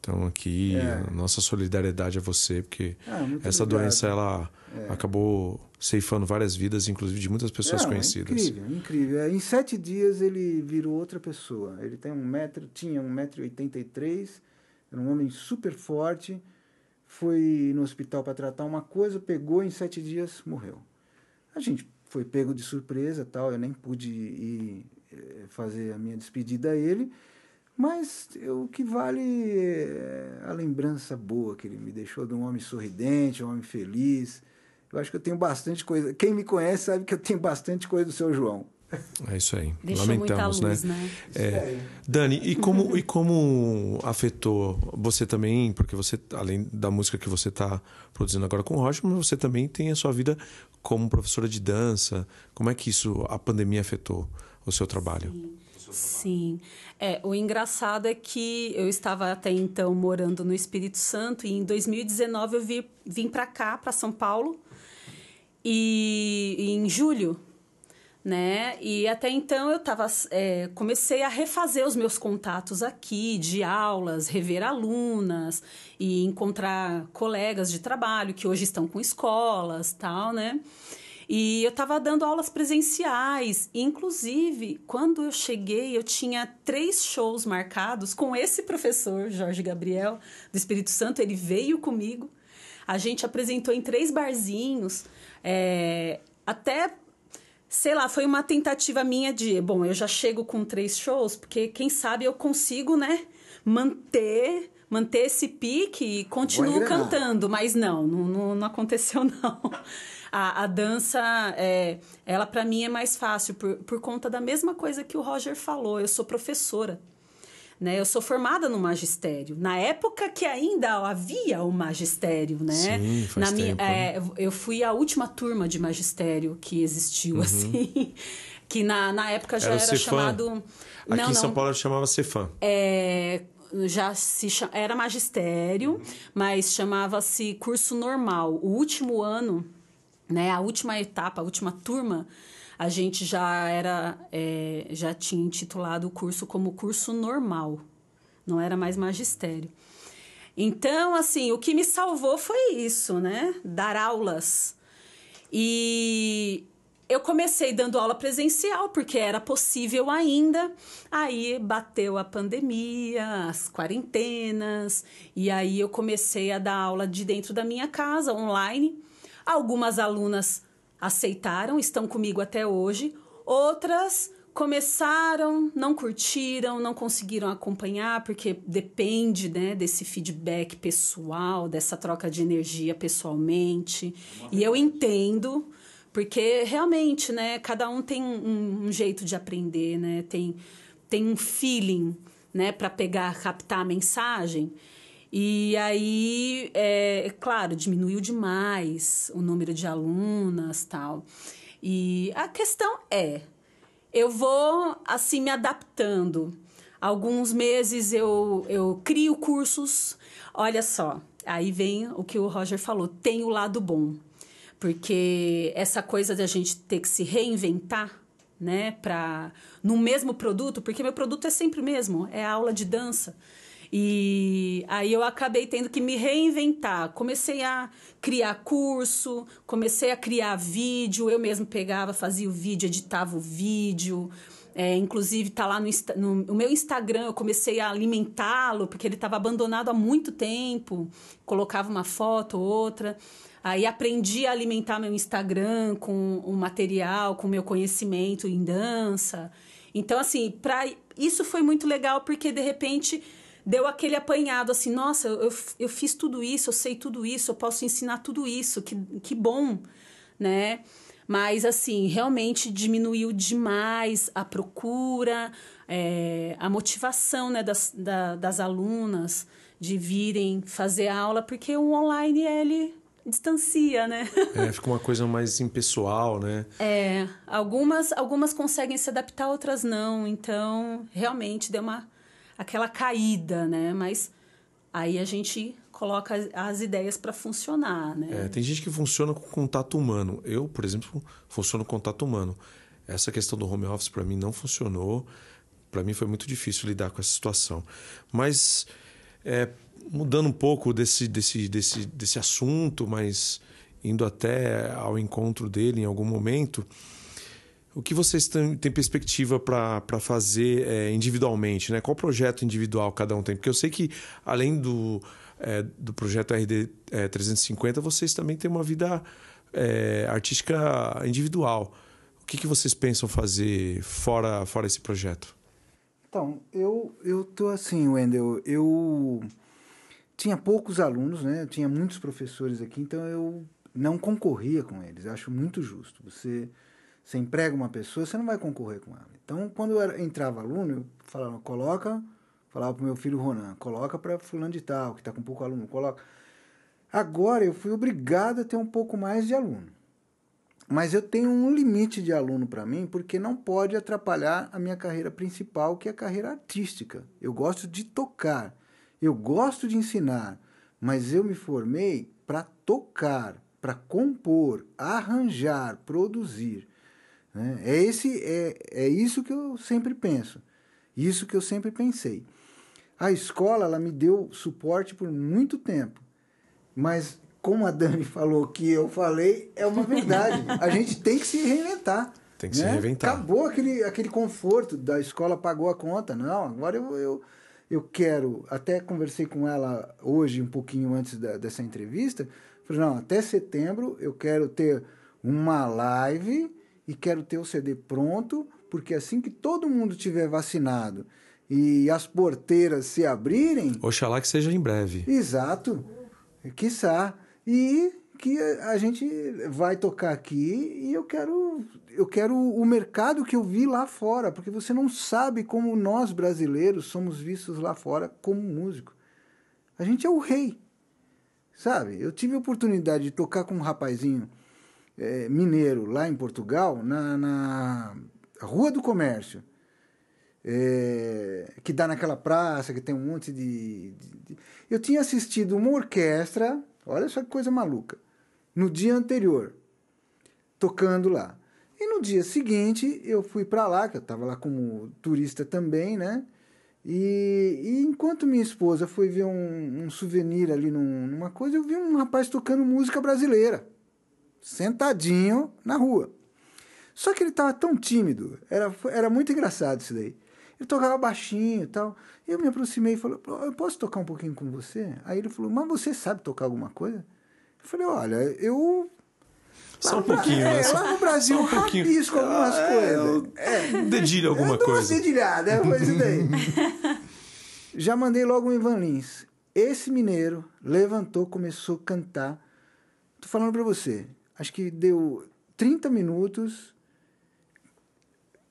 Speaker 1: Então aqui, é. nossa solidariedade a você, porque ah, essa obrigado. doença ela é. acabou ceifando várias vidas, inclusive de muitas pessoas Não, conhecidas.
Speaker 2: É incrível, incrível. É, em sete dias ele virou outra pessoa. Ele tem um metro, tinha um metro e oitenta e três, era um homem super forte, foi no hospital para tratar uma coisa, pegou em sete dias, morreu. A gente foi pego de surpresa tal, eu nem pude ir eh, fazer a minha despedida a ele, mas o que vale é a lembrança boa que ele me deixou de um homem sorridente, um homem feliz. Eu acho que eu tenho bastante coisa. Quem me conhece sabe que eu tenho bastante coisa do seu João.
Speaker 1: É isso aí.
Speaker 3: Deixou Lamentamos, luz, né? né?
Speaker 1: É. Dani, e como, e como afetou você também, porque você, além da música que você está produzindo agora com o Roger, mas você também tem a sua vida como professora de dança. Como é que isso, a pandemia afetou o seu trabalho?
Speaker 3: Sim. Sim. É, o engraçado é que eu estava até então morando no Espírito Santo e em 2019 eu vi, vim para cá, para São Paulo. E, e em julho né? E até então eu tava, é, comecei a refazer os meus contatos aqui de aulas, rever alunas e encontrar colegas de trabalho que hoje estão com escolas, tal, né? E eu estava dando aulas presenciais. Inclusive, quando eu cheguei, eu tinha três shows marcados com esse professor, Jorge Gabriel, do Espírito Santo. Ele veio comigo. A gente apresentou em três barzinhos. É, até sei lá, foi uma tentativa minha de, bom, eu já chego com três shows, porque quem sabe eu consigo, né, manter manter esse pique e continuo cantando, mas não, não, não aconteceu não. A, a dança, é, ela para mim é mais fácil por, por conta da mesma coisa que o Roger falou. Eu sou professora. Né? Eu sou formada no magistério. Na época que ainda havia o magistério, né?
Speaker 1: Sim, faz
Speaker 3: Na
Speaker 1: minha, tempo,
Speaker 3: é, né? Eu fui a última turma de magistério que existiu, uhum. assim. Que na, na época já era, era chamado...
Speaker 1: Aqui não, em São Paulo chamava Cefam.
Speaker 3: É, já se cham... era magistério, mas chamava-se curso normal. O último ano, né, a última etapa, a última turma, a gente já era é, já tinha intitulado o curso como curso normal, não era mais magistério. Então, assim, o que me salvou foi isso, né? Dar aulas. E eu comecei dando aula presencial, porque era possível ainda. Aí bateu a pandemia, as quarentenas, e aí eu comecei a dar aula de dentro da minha casa, online. Algumas alunas aceitaram, estão comigo até hoje. Outras começaram, não curtiram, não conseguiram acompanhar, porque depende né, desse feedback pessoal, dessa troca de energia pessoalmente. E eu entendo, porque realmente, né, cada um tem um, um jeito de aprender, né? Tem, tem um feeling, né, para pegar, captar a mensagem. E aí, é, claro, diminuiu demais o número de alunas tal. E a questão é, eu vou assim me adaptando. Alguns meses eu, eu crio cursos. Olha só, aí vem o que o Roger falou: tem o lado bom. Porque essa coisa de a gente ter que se reinventar, né, para no mesmo produto, porque meu produto é sempre o mesmo, é a aula de dança. E aí eu acabei tendo que me reinventar. Comecei a criar curso, comecei a criar vídeo. Eu mesmo pegava, fazia o vídeo, editava o vídeo. É, inclusive, tá lá no, no, no, meu Instagram, eu comecei a alimentá-lo, porque ele estava abandonado há muito tempo. Colocava uma foto ou outra. Aí aprendi a alimentar meu Instagram com o material, com o meu conhecimento em dança. Então, assim, pra, isso foi muito legal, porque de repente deu aquele apanhado assim, nossa, eu, eu fiz tudo isso, eu sei tudo isso, eu posso ensinar tudo isso, que, que bom, né? Mas, assim, realmente diminuiu demais a procura, é, a motivação né, das, da, das alunas de virem fazer aula, porque o online, ele distancia, né?
Speaker 1: É, fica uma coisa mais impessoal, né?
Speaker 3: É, algumas, algumas conseguem se adaptar, outras não. Então, realmente deu uma aquela caída, né? Mas aí a gente coloca as, as ideias para funcionar, né?
Speaker 1: É, tem gente que funciona com contato humano. Eu, por exemplo, funciono com contato humano. Essa questão do home office para mim não funcionou. Para mim foi muito difícil lidar com essa situação. Mas é, mudando um pouco desse, desse, desse, desse assunto, mas indo até ao encontro dele em algum momento, o que vocês têm, perspectiva para fazer é, individualmente? Né? Qual projeto individual cada um tem? Porque eu sei que, além do, é, do projeto RD é, 350, vocês também têm uma vida é, artística individual. O que, que vocês pensam fazer fora, fora esse projeto?
Speaker 2: Então, eu, eu tô assim, Wendel, eu tinha poucos alunos, né? Eu tinha muitos professores aqui, então eu não concorria com eles. Acho muito justo. Você você emprega uma pessoa, você não vai concorrer com ela. Então, quando eu entrava aluno, eu falava, coloca, falava para o meu filho Ronan, coloca para fulano de tal, que está com pouco aluno, coloca. Agora eu fui obrigado a ter um pouco mais de aluno. Mas eu tenho um limite de aluno para mim, porque não pode atrapalhar a minha carreira principal, que é a carreira artística. Eu gosto de tocar, eu gosto de ensinar, mas eu me formei para tocar, para compor, arranjar, produzir. Né? É, esse, é, é isso que eu sempre penso, isso que eu sempre pensei. A escola ela me deu suporte por muito tempo, mas como a Dani falou que eu falei, é uma verdade. A gente tem que se reinventar.
Speaker 1: Tem que
Speaker 2: né?
Speaker 1: se reinventar.
Speaker 2: Acabou aquele, aquele conforto da escola, pagou a conta. Não, agora eu, eu, eu quero. Até conversei com ela hoje, um pouquinho antes da, dessa entrevista. Falei, não, até setembro eu quero ter uma live e quero ter o CD pronto, porque assim que todo mundo tiver vacinado e as porteiras se abrirem.
Speaker 1: Oxalá que seja em breve.
Speaker 2: Exato. Quiçá. E que a gente vai tocar aqui e eu quero eu quero o mercado que eu vi lá fora, porque você não sabe como nós brasileiros somos vistos lá fora como músico. A gente é o rei. Sabe? Eu tive a oportunidade de tocar com um rapazinho é, mineiro lá em Portugal, na, na Rua do Comércio. é, que dá naquela praça, que tem um monte de, de, de... Eu tinha assistido uma orquestra, olha só que coisa maluca, no dia anterior, tocando lá. E no dia seguinte eu fui para lá, que eu estava lá como turista também, né? E, e, enquanto minha esposa foi ver um, um souvenir ali num, numa coisa, eu vi um rapaz tocando música brasileira, sentadinho na rua. Só que ele estava tão tímido, era, era muito engraçado isso daí. Ele tocava baixinho e tal. Eu me aproximei e falei, eu posso tocar um pouquinho com você? Aí ele falou, mas você sabe tocar alguma coisa? Eu falei, olha, eu
Speaker 1: só um pouquinho,
Speaker 2: é,
Speaker 1: né? Só,
Speaker 2: lá no Brasil,
Speaker 1: um pouquinho.
Speaker 2: rabisco algumas
Speaker 1: Ah,
Speaker 2: coisas.
Speaker 1: É, dedilha alguma
Speaker 2: eu
Speaker 1: coisa.
Speaker 2: Dedilhada, é isso daí. Já mandei logo um Ivan Lins. Esse mineiro levantou, começou a cantar. Tô falando pra você. Acho que deu 30 minutos,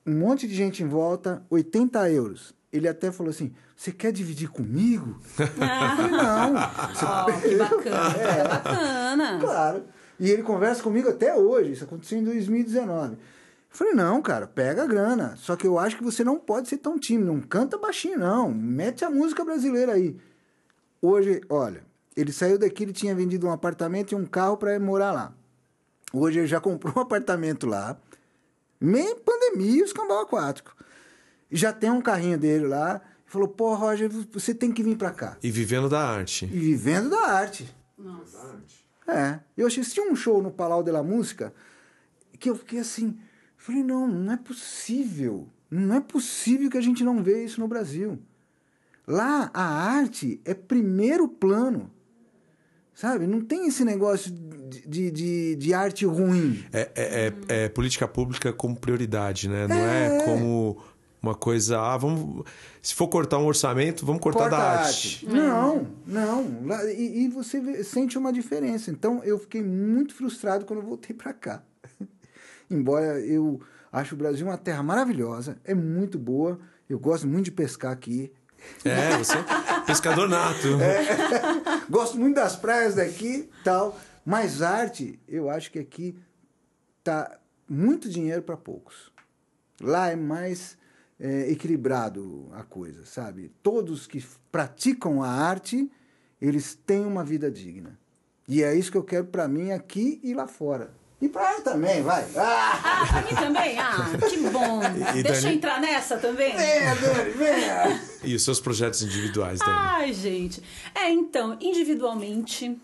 Speaker 2: um monte de gente em volta, 80 euros. Ele até falou assim: Você quer dividir comigo? Eu falei, não.
Speaker 3: Ó, que bacana.
Speaker 2: É.
Speaker 3: Bacana.
Speaker 2: Claro. E ele conversa comigo até hoje. Isso aconteceu em 2019. Eu falei, não, cara, pega a grana. Só que eu acho que você não pode ser tão tímido. Não canta baixinho, não. Mete a música brasileira aí. Hoje, olha, ele saiu daqui, ele tinha vendido um apartamento e um carro para morar lá. Hoje ele já comprou um apartamento lá. Meio pandemia, os cambau aquático. Já tem um carrinho dele lá. Ele falou, pô, Roger, você tem que vir para cá.
Speaker 1: E vivendo da arte.
Speaker 2: E vivendo da arte.
Speaker 3: Nossa.
Speaker 2: É, eu assisti um show no Palau de la Música que eu fiquei assim, falei, não, não é possível, não é possível que a gente não vê isso no Brasil. Lá a arte é primeiro plano, sabe? Não tem esse negócio de, de, de, arte ruim.
Speaker 1: É, é, é- é política pública como prioridade, né? Não é,
Speaker 2: É.
Speaker 1: como uma coisa. Ah, vamos. Se for cortar um orçamento, vamos cortar
Speaker 2: Corta
Speaker 1: da
Speaker 2: a
Speaker 1: arte.
Speaker 2: Não, não. E, e você vê- sente uma diferença. Então eu fiquei muito frustrado quando eu voltei para cá. Embora eu acho o Brasil uma terra maravilhosa, é muito boa. Eu gosto muito de pescar aqui.
Speaker 1: É, você é pescador nato.
Speaker 2: Gosto muito das praias daqui, tal. Mas arte, eu acho que aqui tá muito dinheiro para poucos. Lá é mais é, equilibrado a coisa, sabe? Todos que praticam a arte, eles têm uma vida digna. E é isso que eu quero para mim aqui e lá fora. E para ela também, vai. Ah,
Speaker 3: Ah, pra mim também? Ah, que bom.
Speaker 1: E
Speaker 3: Deixa
Speaker 1: Dani-
Speaker 3: eu entrar nessa também?
Speaker 2: venha, Dani, venha.
Speaker 1: E os seus projetos individuais, Dani?
Speaker 3: Ai, gente. É, então, individualmente,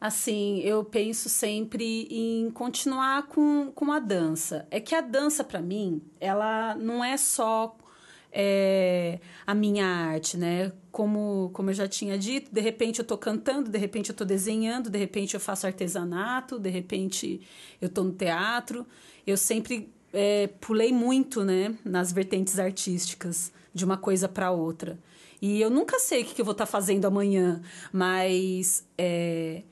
Speaker 3: assim, eu penso sempre em continuar com, com a dança. É que a dança, pra mim, ela não é só é, a minha arte, né? Como, como eu já tinha dito, de repente eu tô cantando, de repente eu tô desenhando, de repente eu faço artesanato, de repente eu tô no teatro. Eu sempre é, pulei muito, né? Nas vertentes artísticas, de uma coisa para outra. E eu nunca sei o que, eu vou estar fazendo amanhã, mas é,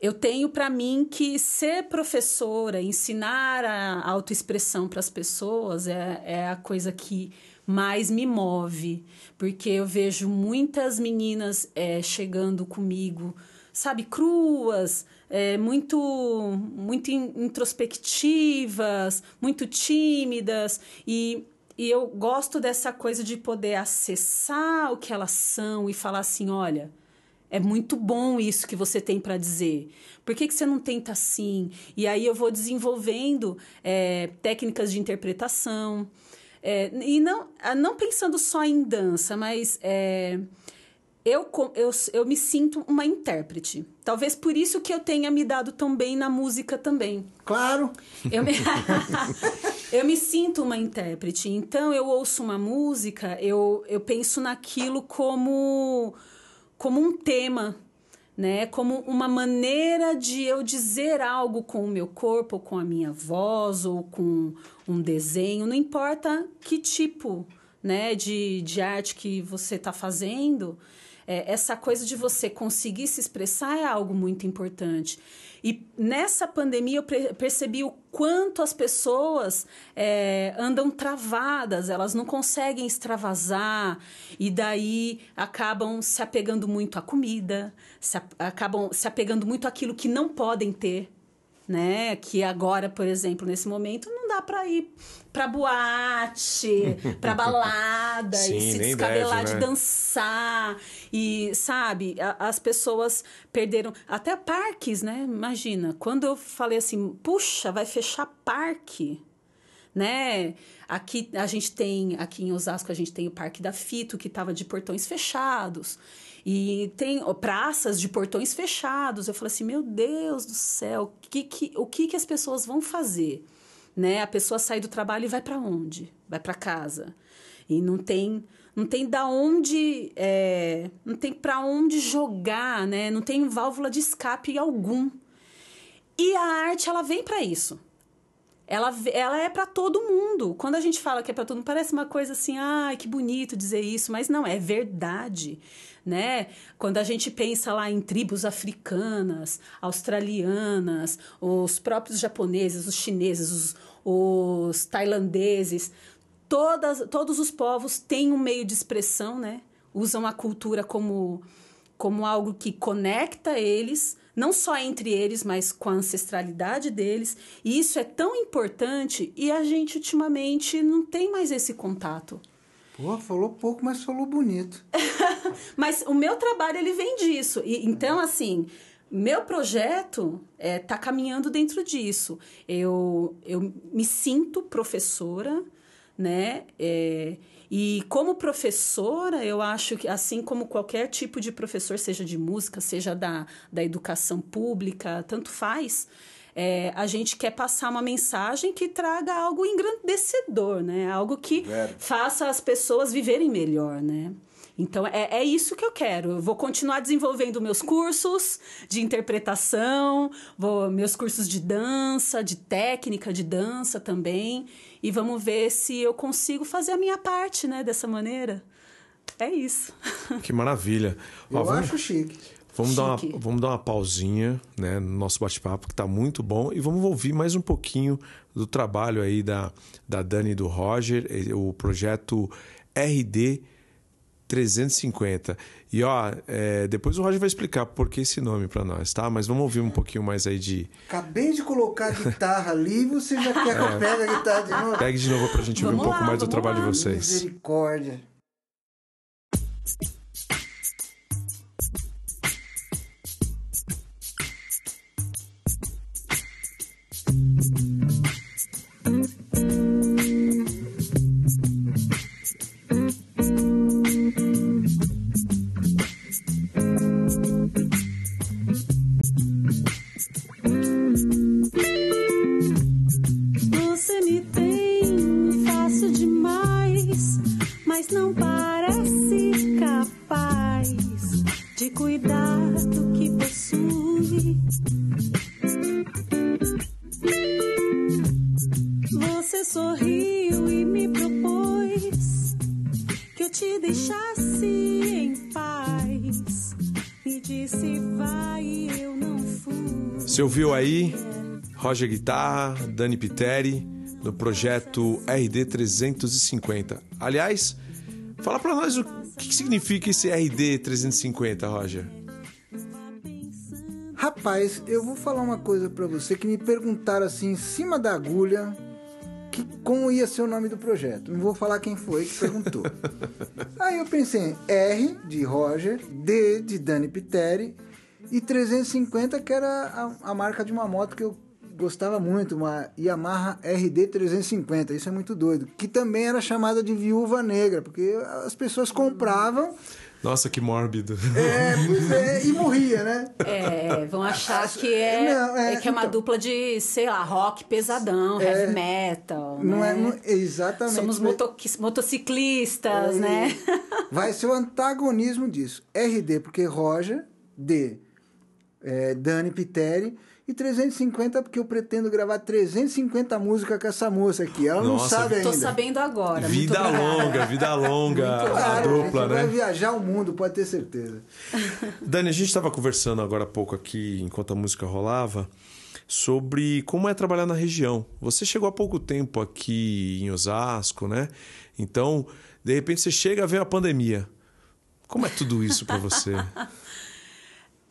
Speaker 3: eu tenho para mim que ser professora, ensinar a autoexpressão para as pessoas é, é a coisa que mais me move, porque eu vejo muitas meninas é, chegando comigo, sabe, cruas, é, muito, muito in- introspectivas, muito tímidas e e eu gosto dessa coisa de poder acessar o que elas são e falar assim, olha, é muito bom isso que você tem para dizer. Por que, que você não tenta assim? E aí eu vou desenvolvendo é, técnicas de interpretação. É, e não, ah, não pensando só em dança, mas é, eu, eu, eu me sinto uma intérprete. Talvez por isso que eu tenha me dado tão bem na música também.
Speaker 2: Claro.
Speaker 3: Eu me... eu me sinto uma intérprete. Então, eu ouço uma música, eu, eu penso naquilo como, como um tema, né? Como uma maneira de eu dizer algo com o meu corpo, com a minha voz, ou com um desenho. Não importa que tipo né, de, de arte que você está fazendo, é, essa coisa de você conseguir se expressar é algo muito importante. E nessa pandemia eu percebi o quanto as pessoas é, andam travadas, elas não conseguem extravasar, e daí acabam se apegando muito à comida, se acabam se apegando muito àquilo que não podem ter. Né? Que agora, por exemplo, nesse momento, não dá para ir pra boate, pra balada
Speaker 1: Sim,
Speaker 3: e se descabelar
Speaker 1: deve,
Speaker 3: de
Speaker 1: né?
Speaker 3: dançar. E, sabe, a- as pessoas perderam. Até parques, né? Imagina, quando eu falei assim, puxa, vai fechar parque né? Aqui a gente tem, aqui em Osasco a gente tem o Parque da Fito que estava de portões fechados e tem praças de portões fechados. Eu falei assim, meu Deus do céu, o que que, o que que as pessoas vão fazer, né? A pessoa sai do trabalho e vai para onde? Vai para casa e não tem não tem da onde é, não tem para onde jogar, né? Não tem válvula de escape algum. E a arte ela vem para isso ela, ela é para todo mundo. Quando a gente fala que é para todo mundo, parece uma coisa assim, ai, que bonito dizer isso, mas não, é verdade, né? Quando a gente pensa lá em tribos africanas, australianas, os próprios japoneses, os chineses, os, os tailandeses, todas, todos os povos têm um meio de expressão, né? Usam a cultura como, como algo que conecta eles, não só entre eles, mas com a ancestralidade deles. E isso é tão importante e a gente ultimamente não tem mais esse contato.
Speaker 2: Pô, falou pouco, mas falou bonito.
Speaker 3: Mas o meu trabalho ele vem disso. E, então, assim, meu projeto é, tá caminhando dentro disso. Eu, eu me sinto professora, né? É, e como professora, eu acho que, assim como qualquer tipo de professor, seja de música, seja da, da educação pública, tanto faz, é, a gente quer passar uma mensagem que traga algo engrandecedor, né? Algo que faça as pessoas viverem melhor, né? Então, é, é isso que eu quero. Eu vou continuar desenvolvendo meus cursos de interpretação, vou, meus cursos de dança, de técnica de dança também. E vamos ver se eu consigo fazer a minha parte, né? Dessa maneira. É isso.
Speaker 1: Que maravilha. Ó,
Speaker 2: Eu
Speaker 1: vamos,
Speaker 2: acho chique.
Speaker 1: vamos, dar uma,
Speaker 3: chique.
Speaker 1: vamos dar uma pausinha né, no nosso bate-papo, que está muito bom, e vamos ouvir mais um pouquinho do trabalho aí da, da Dani e do Roger, o projeto RD 350. E ó, eh, depois o Roger vai explicar por que esse nome para nós, tá? Mas vamos ouvir um pouquinho mais aí de.
Speaker 2: Acabei de colocar a guitarra ali e você já quer que eu pegue a guitarra de novo?
Speaker 1: Pegue de novo pra gente ouvir um
Speaker 3: Vamos
Speaker 1: pouco
Speaker 3: lá,
Speaker 1: mais do
Speaker 3: vamos
Speaker 1: trabalho
Speaker 3: lá.
Speaker 1: de vocês.
Speaker 2: Misericórdia.
Speaker 1: Roger Guitarra, Dani Piteri, no projeto RD 350. Aliás, fala pra nós o que significa esse RD 350, Roger.
Speaker 2: Rapaz, eu vou falar uma coisa pra você que me perguntaram assim em cima da agulha que como ia ser o nome do projeto. Não vou falar quem foi que perguntou. Aí eu pensei R de Roger, D de Dani Piteri e 350 que era a, a marca de uma moto que eu gostava muito, uma Yamaha RD 350. Isso é muito doido. Que também era chamada de Viúva Negra, porque as pessoas compravam,
Speaker 1: Nossa, que mórbido.
Speaker 2: é, pois é, e morria, né?
Speaker 3: É, vão achar que é,
Speaker 2: Não, é,
Speaker 3: é que é uma
Speaker 2: então.
Speaker 3: dupla de, sei lá, rock pesadão, heavy metal.
Speaker 2: Não
Speaker 3: né?
Speaker 2: é, não- exatamente.
Speaker 3: Somos
Speaker 2: Vai-
Speaker 3: motoqui- motociclistas,
Speaker 2: É,
Speaker 3: né?
Speaker 2: Vai ser o antagonismo disso. RD, porque Roger, D, é, Dani Piteri, e 350, porque eu pretendo gravar 350 músicas com essa moça aqui. Ela não
Speaker 1: Nossa,
Speaker 2: sabe ainda.
Speaker 3: Tô sabendo agora.
Speaker 1: Vida longa, vida longa, a
Speaker 2: Claro,
Speaker 1: dupla,
Speaker 2: a gente vai
Speaker 1: né?
Speaker 2: viajar o mundo, pode ter certeza.
Speaker 1: Dani, a gente estava conversando agora há pouco aqui, enquanto a música rolava, sobre como é trabalhar na região. Você chegou há pouco tempo aqui em Osasco, né? Então, de repente você chega a ver a pandemia. Como é tudo isso para você?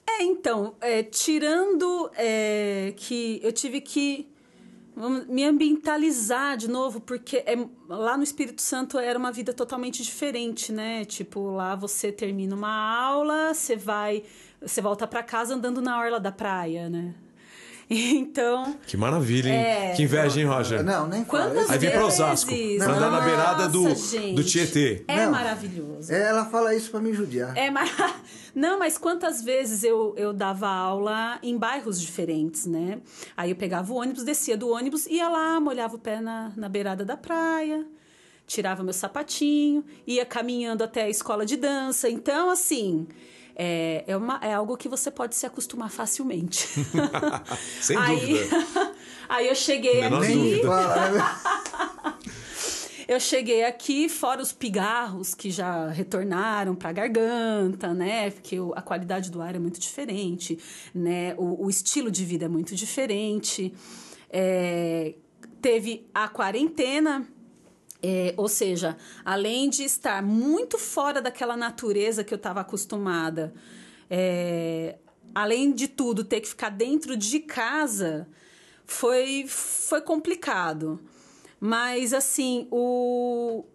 Speaker 3: É, então, é, tirando é, que eu tive que me ambientalizar de novo, porque é, lá no Espírito Santo era uma vida totalmente diferente, né? Tipo, lá você termina uma aula, você vai, você volta para casa andando na orla da praia, né? Então.
Speaker 1: Que maravilha, hein?
Speaker 3: É.
Speaker 1: que inveja, hein, Roger?
Speaker 2: Não, nem.
Speaker 3: Quantas
Speaker 1: Aí vem pra
Speaker 3: vezes?
Speaker 1: Osasco, pra andar na beirada do-
Speaker 3: gente.
Speaker 1: do Tietê.
Speaker 3: É
Speaker 2: Não.
Speaker 3: maravilhoso.
Speaker 2: É, Ela fala isso pra me judiar.
Speaker 3: É, mas... Não, mas quantas vezes eu, eu dava aula em bairros diferentes, né? Aí eu pegava o ônibus, descia do ônibus, ia lá, molhava o pé na, na beirada da praia, tirava meu sapatinho, ia caminhando até a escola de dança. Então, assim, é, é, uma, é algo que você pode se acostumar facilmente.
Speaker 1: Sem
Speaker 3: aí,
Speaker 1: dúvida.
Speaker 3: aí eu cheguei
Speaker 1: Menor
Speaker 3: aqui... Eu cheguei aqui, fora os pigarros que já retornaram para a garganta, né? Porque a qualidade do ar é muito diferente, né? O, o estilo de vida é muito diferente. É, teve a quarentena, é, ou seja, além de estar muito fora daquela natureza que eu estava acostumada, é, além de tudo, ter que ficar dentro de casa foi, foi complicado. Mas, assim, o,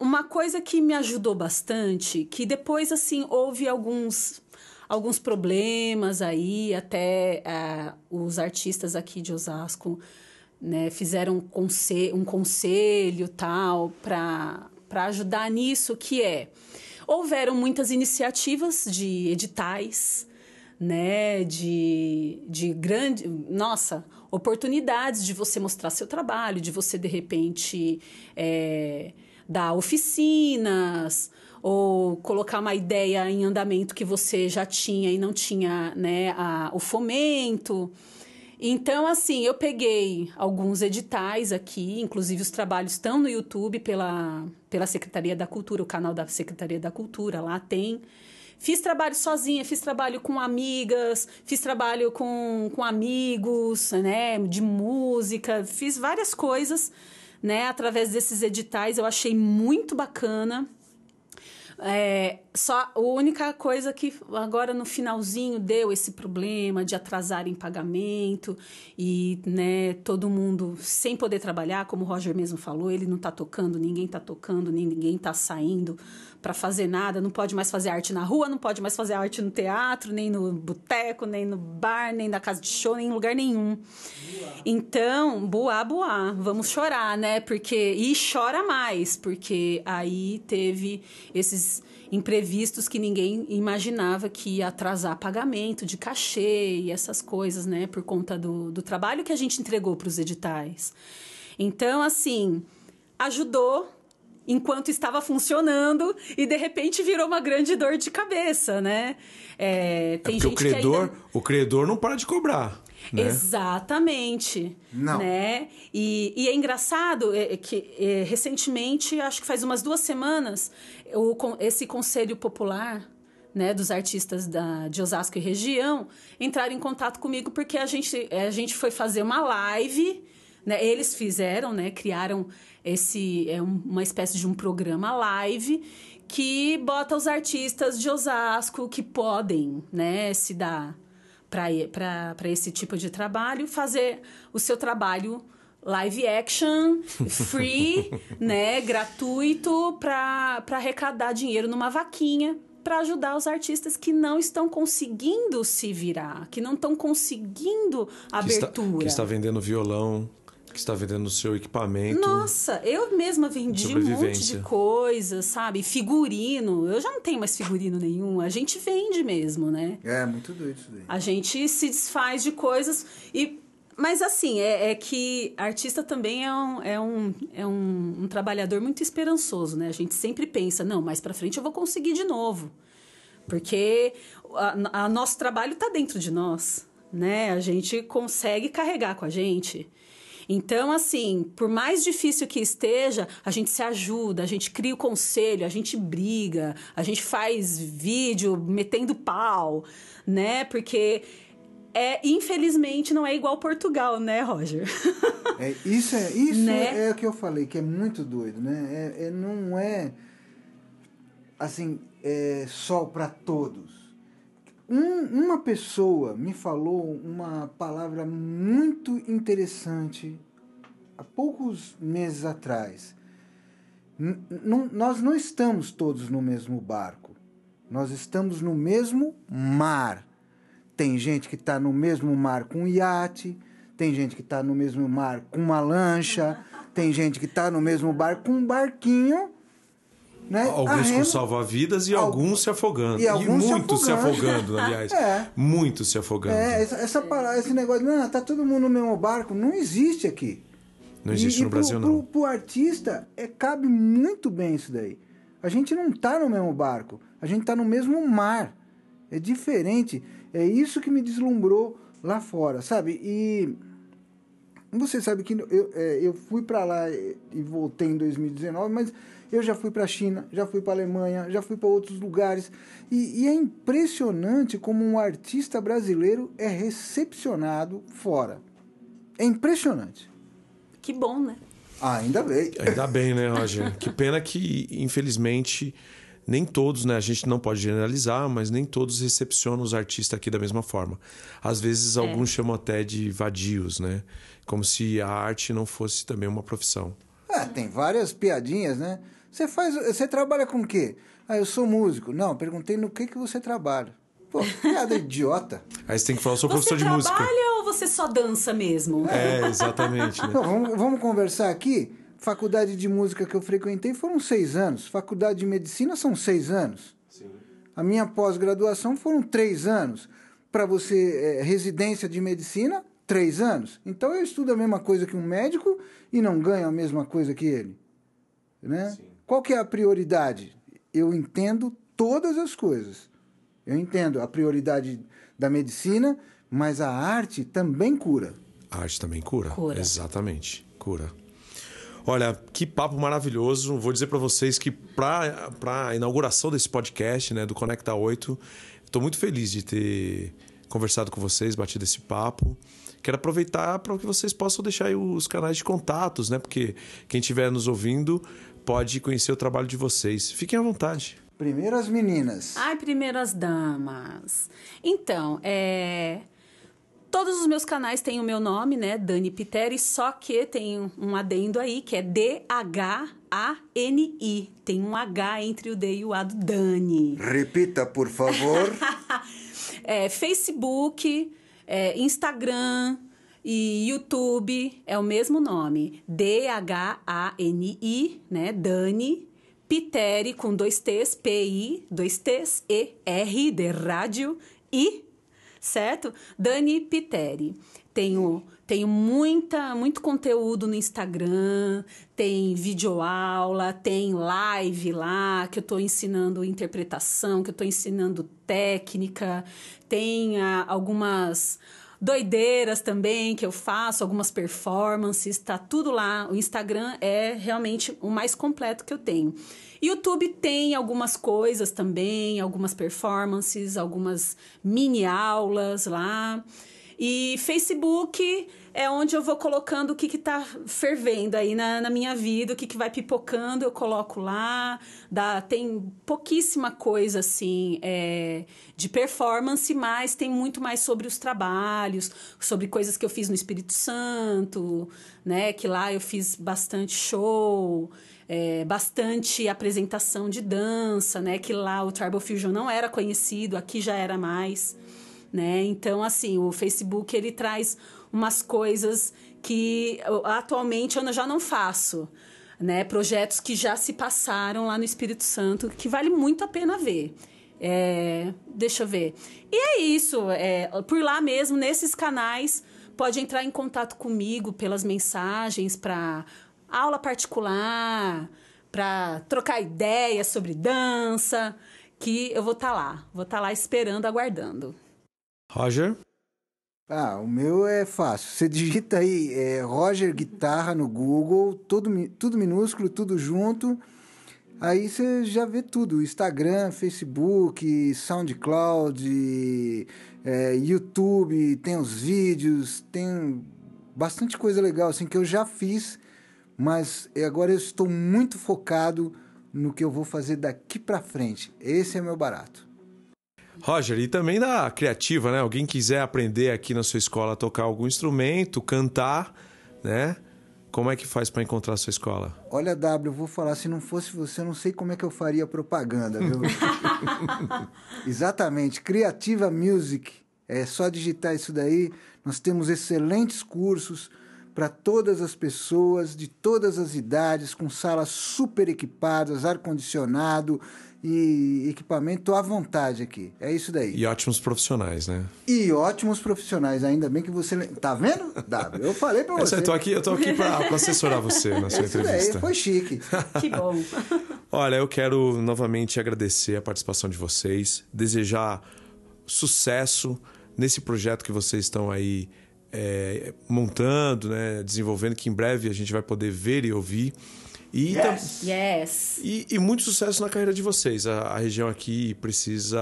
Speaker 3: uma coisa que me ajudou bastante, que depois, assim, houve alguns, alguns problemas aí, até ah, os artistas aqui de Osasco né, fizeram um, conse um conselho tal para ajudar nisso, que é houveram muitas iniciativas de editais, né, de, de grande, nossa, oportunidades de você mostrar seu trabalho, de você de repente é, dar oficinas ou colocar uma ideia em andamento que você já tinha e não tinha, né, a, o fomento. Então, assim, eu peguei alguns editais aqui, inclusive os trabalhos estão no YouTube pela, pela Secretaria da Cultura, o canal da Secretaria da Cultura, lá tem. Fiz trabalho sozinha, fiz trabalho com amigas, fiz trabalho com, com amigos, né, de música, fiz várias coisas, né, através desses editais, eu achei muito bacana. É, só a única coisa que agora no finalzinho deu esse problema de atrasar em pagamento e né, todo mundo sem poder trabalhar, como o Roger mesmo falou, ele não tá tocando, ninguém tá tocando, ninguém tá saindo para fazer nada, não pode mais fazer arte na rua, não pode mais fazer arte no teatro, nem no boteco, nem no bar, nem na casa de show, nem em lugar nenhum. Então, boa, boa, vamos chorar, né? Porque e chora mais, porque aí teve esses imprevistos que ninguém imaginava que ia atrasar pagamento de cachê e essas coisas, né? Por conta do, do trabalho que a gente entregou para os editais. Então, assim, ajudou enquanto estava funcionando e de repente virou uma grande dor de cabeça, né? É,
Speaker 1: É
Speaker 3: tem
Speaker 1: porque o
Speaker 3: gente
Speaker 1: credor,
Speaker 3: que ainda...
Speaker 1: o credor não para de cobrar. Né?
Speaker 3: Exatamente.
Speaker 2: Não.
Speaker 3: Né? E, e é engraçado é, é que é, recentemente, acho que faz umas duas semanas, o, esse Conselho Popular né, dos artistas da, de Osasco e região entraram em contato comigo porque a gente, a gente foi fazer uma live. Né, eles fizeram, né, criaram esse é um- uma espécie de um programa live que bota os artistas de Osasco que podem né, se dar para esse tipo de trabalho, fazer o seu trabalho live action, free, né, gratuito, para arrecadar dinheiro numa vaquinha para ajudar os artistas que não estão conseguindo se virar, que não estão conseguindo
Speaker 1: Que está,
Speaker 3: abertura.
Speaker 1: que está vendendo violão, que está vendendo o seu equipamento.
Speaker 3: Nossa, eu mesma vendi um monte de coisa, sabe? Figurino. Eu já não tenho mais figurino nenhum. A gente vende mesmo, né?
Speaker 2: É, muito doido isso daí.
Speaker 3: A gente se desfaz de coisas e mas assim, é, é que artista também é, um, é, um, é um, um trabalhador muito esperançoso, né? A gente sempre pensa, não, mais pra frente eu vou conseguir de novo. Porque a, a nosso trabalho tá dentro de nós, né? A gente consegue carregar com a gente. Então, assim, por mais difícil que esteja, a gente se ajuda, a gente cria o conselho, a gente briga, a gente faz vídeo metendo pau, né? Porque é, infelizmente não é igual Portugal, né, Roger?
Speaker 2: É, isso é, isso
Speaker 3: Né?
Speaker 2: é o que eu falei, que é muito doido, né? É, é- não é assim, é só para todos. Um, uma pessoa me falou uma palavra muito interessante há poucos meses atrás. N nós não estamos todos no mesmo barco. Nós estamos no mesmo mar. Tem gente que está no mesmo mar com um iate, tem gente que está no mesmo mar com uma lancha, tem gente que está no mesmo barco com um barquinho né?
Speaker 1: Alguns com salva-vidas e alguns, alguns se afogando. E, e muitos se afogando, afogando aliás. é. Muitos se afogando.
Speaker 2: É, essa, essa, esse negócio, não, tá todo mundo no mesmo barco, não existe aqui.
Speaker 1: Não existe e, no e Brasil,
Speaker 2: pro,
Speaker 1: não.
Speaker 2: Pro, pro artista, é, cabe muito bem isso daí. A gente não tá no mesmo barco, a gente tá no mesmo mar. É diferente. É isso que me deslumbrou lá fora, sabe? E você sabe que eu, é, eu fui para lá e voltei em 2019, mas eu já fui para a China, já fui para a Alemanha, já fui para outros lugares. E, e, é impressionante como um artista brasileiro é recepcionado fora. É impressionante.
Speaker 3: Que bom, né?
Speaker 2: Ah, ainda bem.
Speaker 1: Ainda bem, né, Roger? que pena que, infelizmente, nem todos, né? A gente não pode generalizar, mas nem todos recepcionam os artistas aqui da mesma forma. Às vezes, é. alguns chamam até de vadios, né? Como se a arte não fosse também uma profissão.
Speaker 2: É, tem várias piadinhas, né? Você faz, você trabalha com o quê? Ah, eu sou músico. Não, perguntei no que que você trabalha. Pô, piada idiota.
Speaker 1: Aí você tem que falar, eu sou professor de música.
Speaker 3: Você trabalha ou você só dança mesmo?
Speaker 1: É, exatamente. Né?
Speaker 2: vamos, vamos conversar aqui. Faculdade de música que eu frequentei foram seis anos. Faculdade de medicina são seis anos. Sim. A minha pós-graduação foram três anos. Para você, é, residência de medicina, três anos. Então eu estudo a mesma coisa que um médico e não ganho a mesma coisa que ele. Né? Sim. Qual que é a prioridade? Eu entendo todas as coisas. Eu entendo a prioridade da medicina, mas a arte também cura.
Speaker 1: A arte também cura. cura. Exatamente, cura. Olha, que papo maravilhoso. Vou dizer para vocês que para a inauguração desse podcast, né, do Conecta 8, estou muito feliz de ter conversado com vocês, batido esse papo. Quero aproveitar para que vocês possam deixar aí os canais de contatos, né? Porque quem estiver nos ouvindo pode conhecer o trabalho de vocês. Fiquem à vontade.
Speaker 2: Primeiro as meninas.
Speaker 3: Ai, primeiro as damas. Então, é... Todos os meus canais têm o meu nome, né? Dani Piteri, só que tem um adendo aí que é D-H-A-N-I. Tem um H entre o D e o A do Dani.
Speaker 2: Repita, por favor.
Speaker 3: é, Facebook, é, Instagram, e YouTube é o mesmo nome, D-H-A-N-I, né? Dani Piteri com dois T's, P-I, dois T's, E-R de rádio, I, certo? Dani Piteri. Tenho, tenho muita, muito conteúdo no Instagram, tem videoaula, tem live lá, que eu estou ensinando interpretação, que eu estou ensinando técnica, tem ah, algumas doideiras também que eu faço, algumas performances, tá tudo lá. O Instagram é realmente o mais completo que eu tenho. YouTube tem algumas coisas também, algumas performances, algumas mini aulas lá. E Facebook é onde eu vou colocando o que está fervendo aí na, na, minha vida, o que, que vai pipocando, eu coloco lá. Dá, tem pouquíssima coisa assim é, de performance, mas tem muito mais sobre os trabalhos, sobre coisas que eu fiz no Espírito Santo, né? Que lá eu fiz bastante show. É, bastante apresentação de dança, né? Que lá o Tribal Fusion não era conhecido, aqui já era mais, né? Então, assim, o Facebook ele traz umas coisas que atualmente eu já não faço. Né, projetos que já se passaram lá no Espírito Santo, que vale muito a pena ver. É, deixa eu ver. E é isso. É, por lá mesmo, nesses canais, pode entrar em contato comigo pelas mensagens para aula particular, para trocar ideias sobre dança, que eu vou estar tá lá. Vou estar tá lá esperando, aguardando.
Speaker 1: Roger?
Speaker 2: Ah, o meu é fácil. Você digita aí é, Roger Guitarra no Google, tudo, tudo minúsculo, tudo junto. Aí você já vê tudo: Instagram, Facebook, SoundCloud, é, YouTube, tem os vídeos, tem bastante coisa legal assim que eu já fiz, mas agora eu estou muito focado no que eu vou fazer daqui para frente. Esse é meu barato.
Speaker 1: Roger, e também da criativa, né? Alguém quiser aprender aqui na sua escola a tocar algum instrumento, cantar, né? Como é que faz para encontrar a sua escola?
Speaker 2: Olha, W, eu vou falar, se não fosse você, eu não sei como é que eu faria propaganda, viu? Exatamente, Criativa Music. É só digitar isso daí. Nós temos excelentes cursos para todas as pessoas, de todas as idades, com salas super equipadas, ar-condicionado e equipamento à vontade aqui. É isso daí.
Speaker 1: E ótimos profissionais, né?
Speaker 2: E ótimos profissionais, ainda bem que você. Tá vendo? W, eu falei para você.
Speaker 1: Eu tô aqui, eu tô aqui para assessorar você na sua
Speaker 2: Isso
Speaker 1: entrevista.
Speaker 2: daí foi chique.
Speaker 3: Que bom.
Speaker 1: Olha, eu quero novamente agradecer a participação de vocês, desejar sucesso nesse projeto que vocês estão aí é, montando, né, desenvolvendo, que em breve a gente vai poder ver e ouvir. E, tam-
Speaker 3: Yes.
Speaker 1: e, e muito sucesso na carreira de vocês. A, a região aqui precisa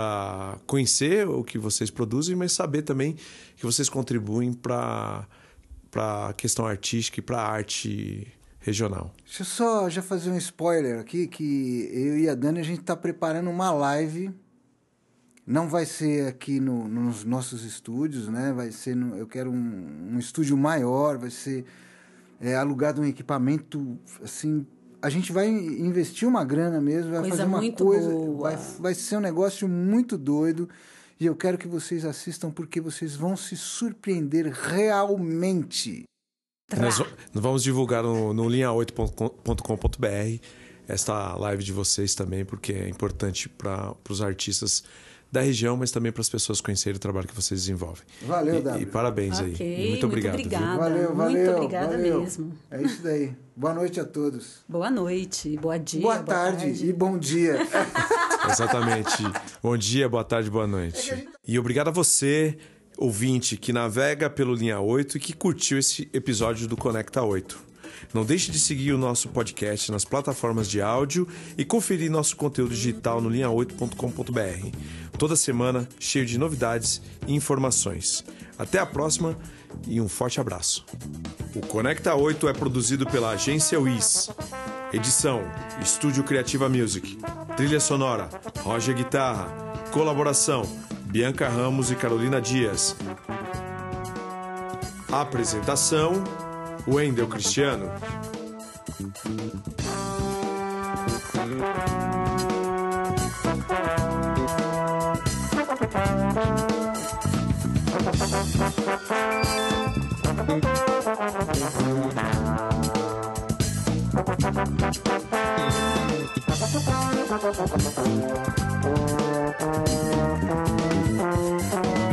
Speaker 1: conhecer o que vocês produzem, mas saber também que vocês contribuem para a questão artística e para a arte regional.
Speaker 2: Deixa eu só já fazer um spoiler aqui, que eu e a Dani, a gente está preparando uma live. Não vai ser aqui no- nos nossos estúdios, né? Vai ser, no- eu quero um, um estúdio maior, vai ser é, alugado um equipamento, assim... A gente vai investir uma grana mesmo, vai
Speaker 3: Coisa
Speaker 2: fazer uma
Speaker 3: muito
Speaker 2: coisa...
Speaker 3: boa.
Speaker 2: Vai, vai ser um negócio muito doido. E eu quero que vocês assistam, porque vocês vão se surpreender realmente.
Speaker 1: Nós, va- nós vamos divulgar no, no linha8.com.br esta live de vocês também, porque é importante para os artistas da região, mas também para as pessoas conhecerem o trabalho que vocês desenvolvem.
Speaker 2: Valeu,
Speaker 1: E,
Speaker 2: W.
Speaker 1: e parabéns aí.
Speaker 3: Ok,
Speaker 1: E muito obrigado. viu?
Speaker 3: obrigada.
Speaker 2: Valeu, valeu.
Speaker 3: Muito obrigada
Speaker 2: valeu.
Speaker 3: mesmo.
Speaker 2: É isso daí. Boa noite a todos.
Speaker 3: Boa noite, boa dia.
Speaker 2: boa, tarde, e bom dia.
Speaker 1: Exatamente. Bom dia, boa tarde, boa noite. E obrigado a você, ouvinte, que navega pelo Linha 8 e que curtiu esse episódio do Conecta 8. Não deixe de seguir o nosso podcast nas plataformas de áudio e conferir nosso conteúdo digital no linha8.com.br. Toda semana, cheio de novidades e informações. Até a próxima e um forte abraço. O Conecta 8 é produzido pela agência WIS. Edição: Estúdio Criativa Music. Trilha sonora: Roger Guitarra. Colaboração: Bianca Ramos e Carolina Dias. Apresentação: Wendel Cristiano.
Speaker 5: Thank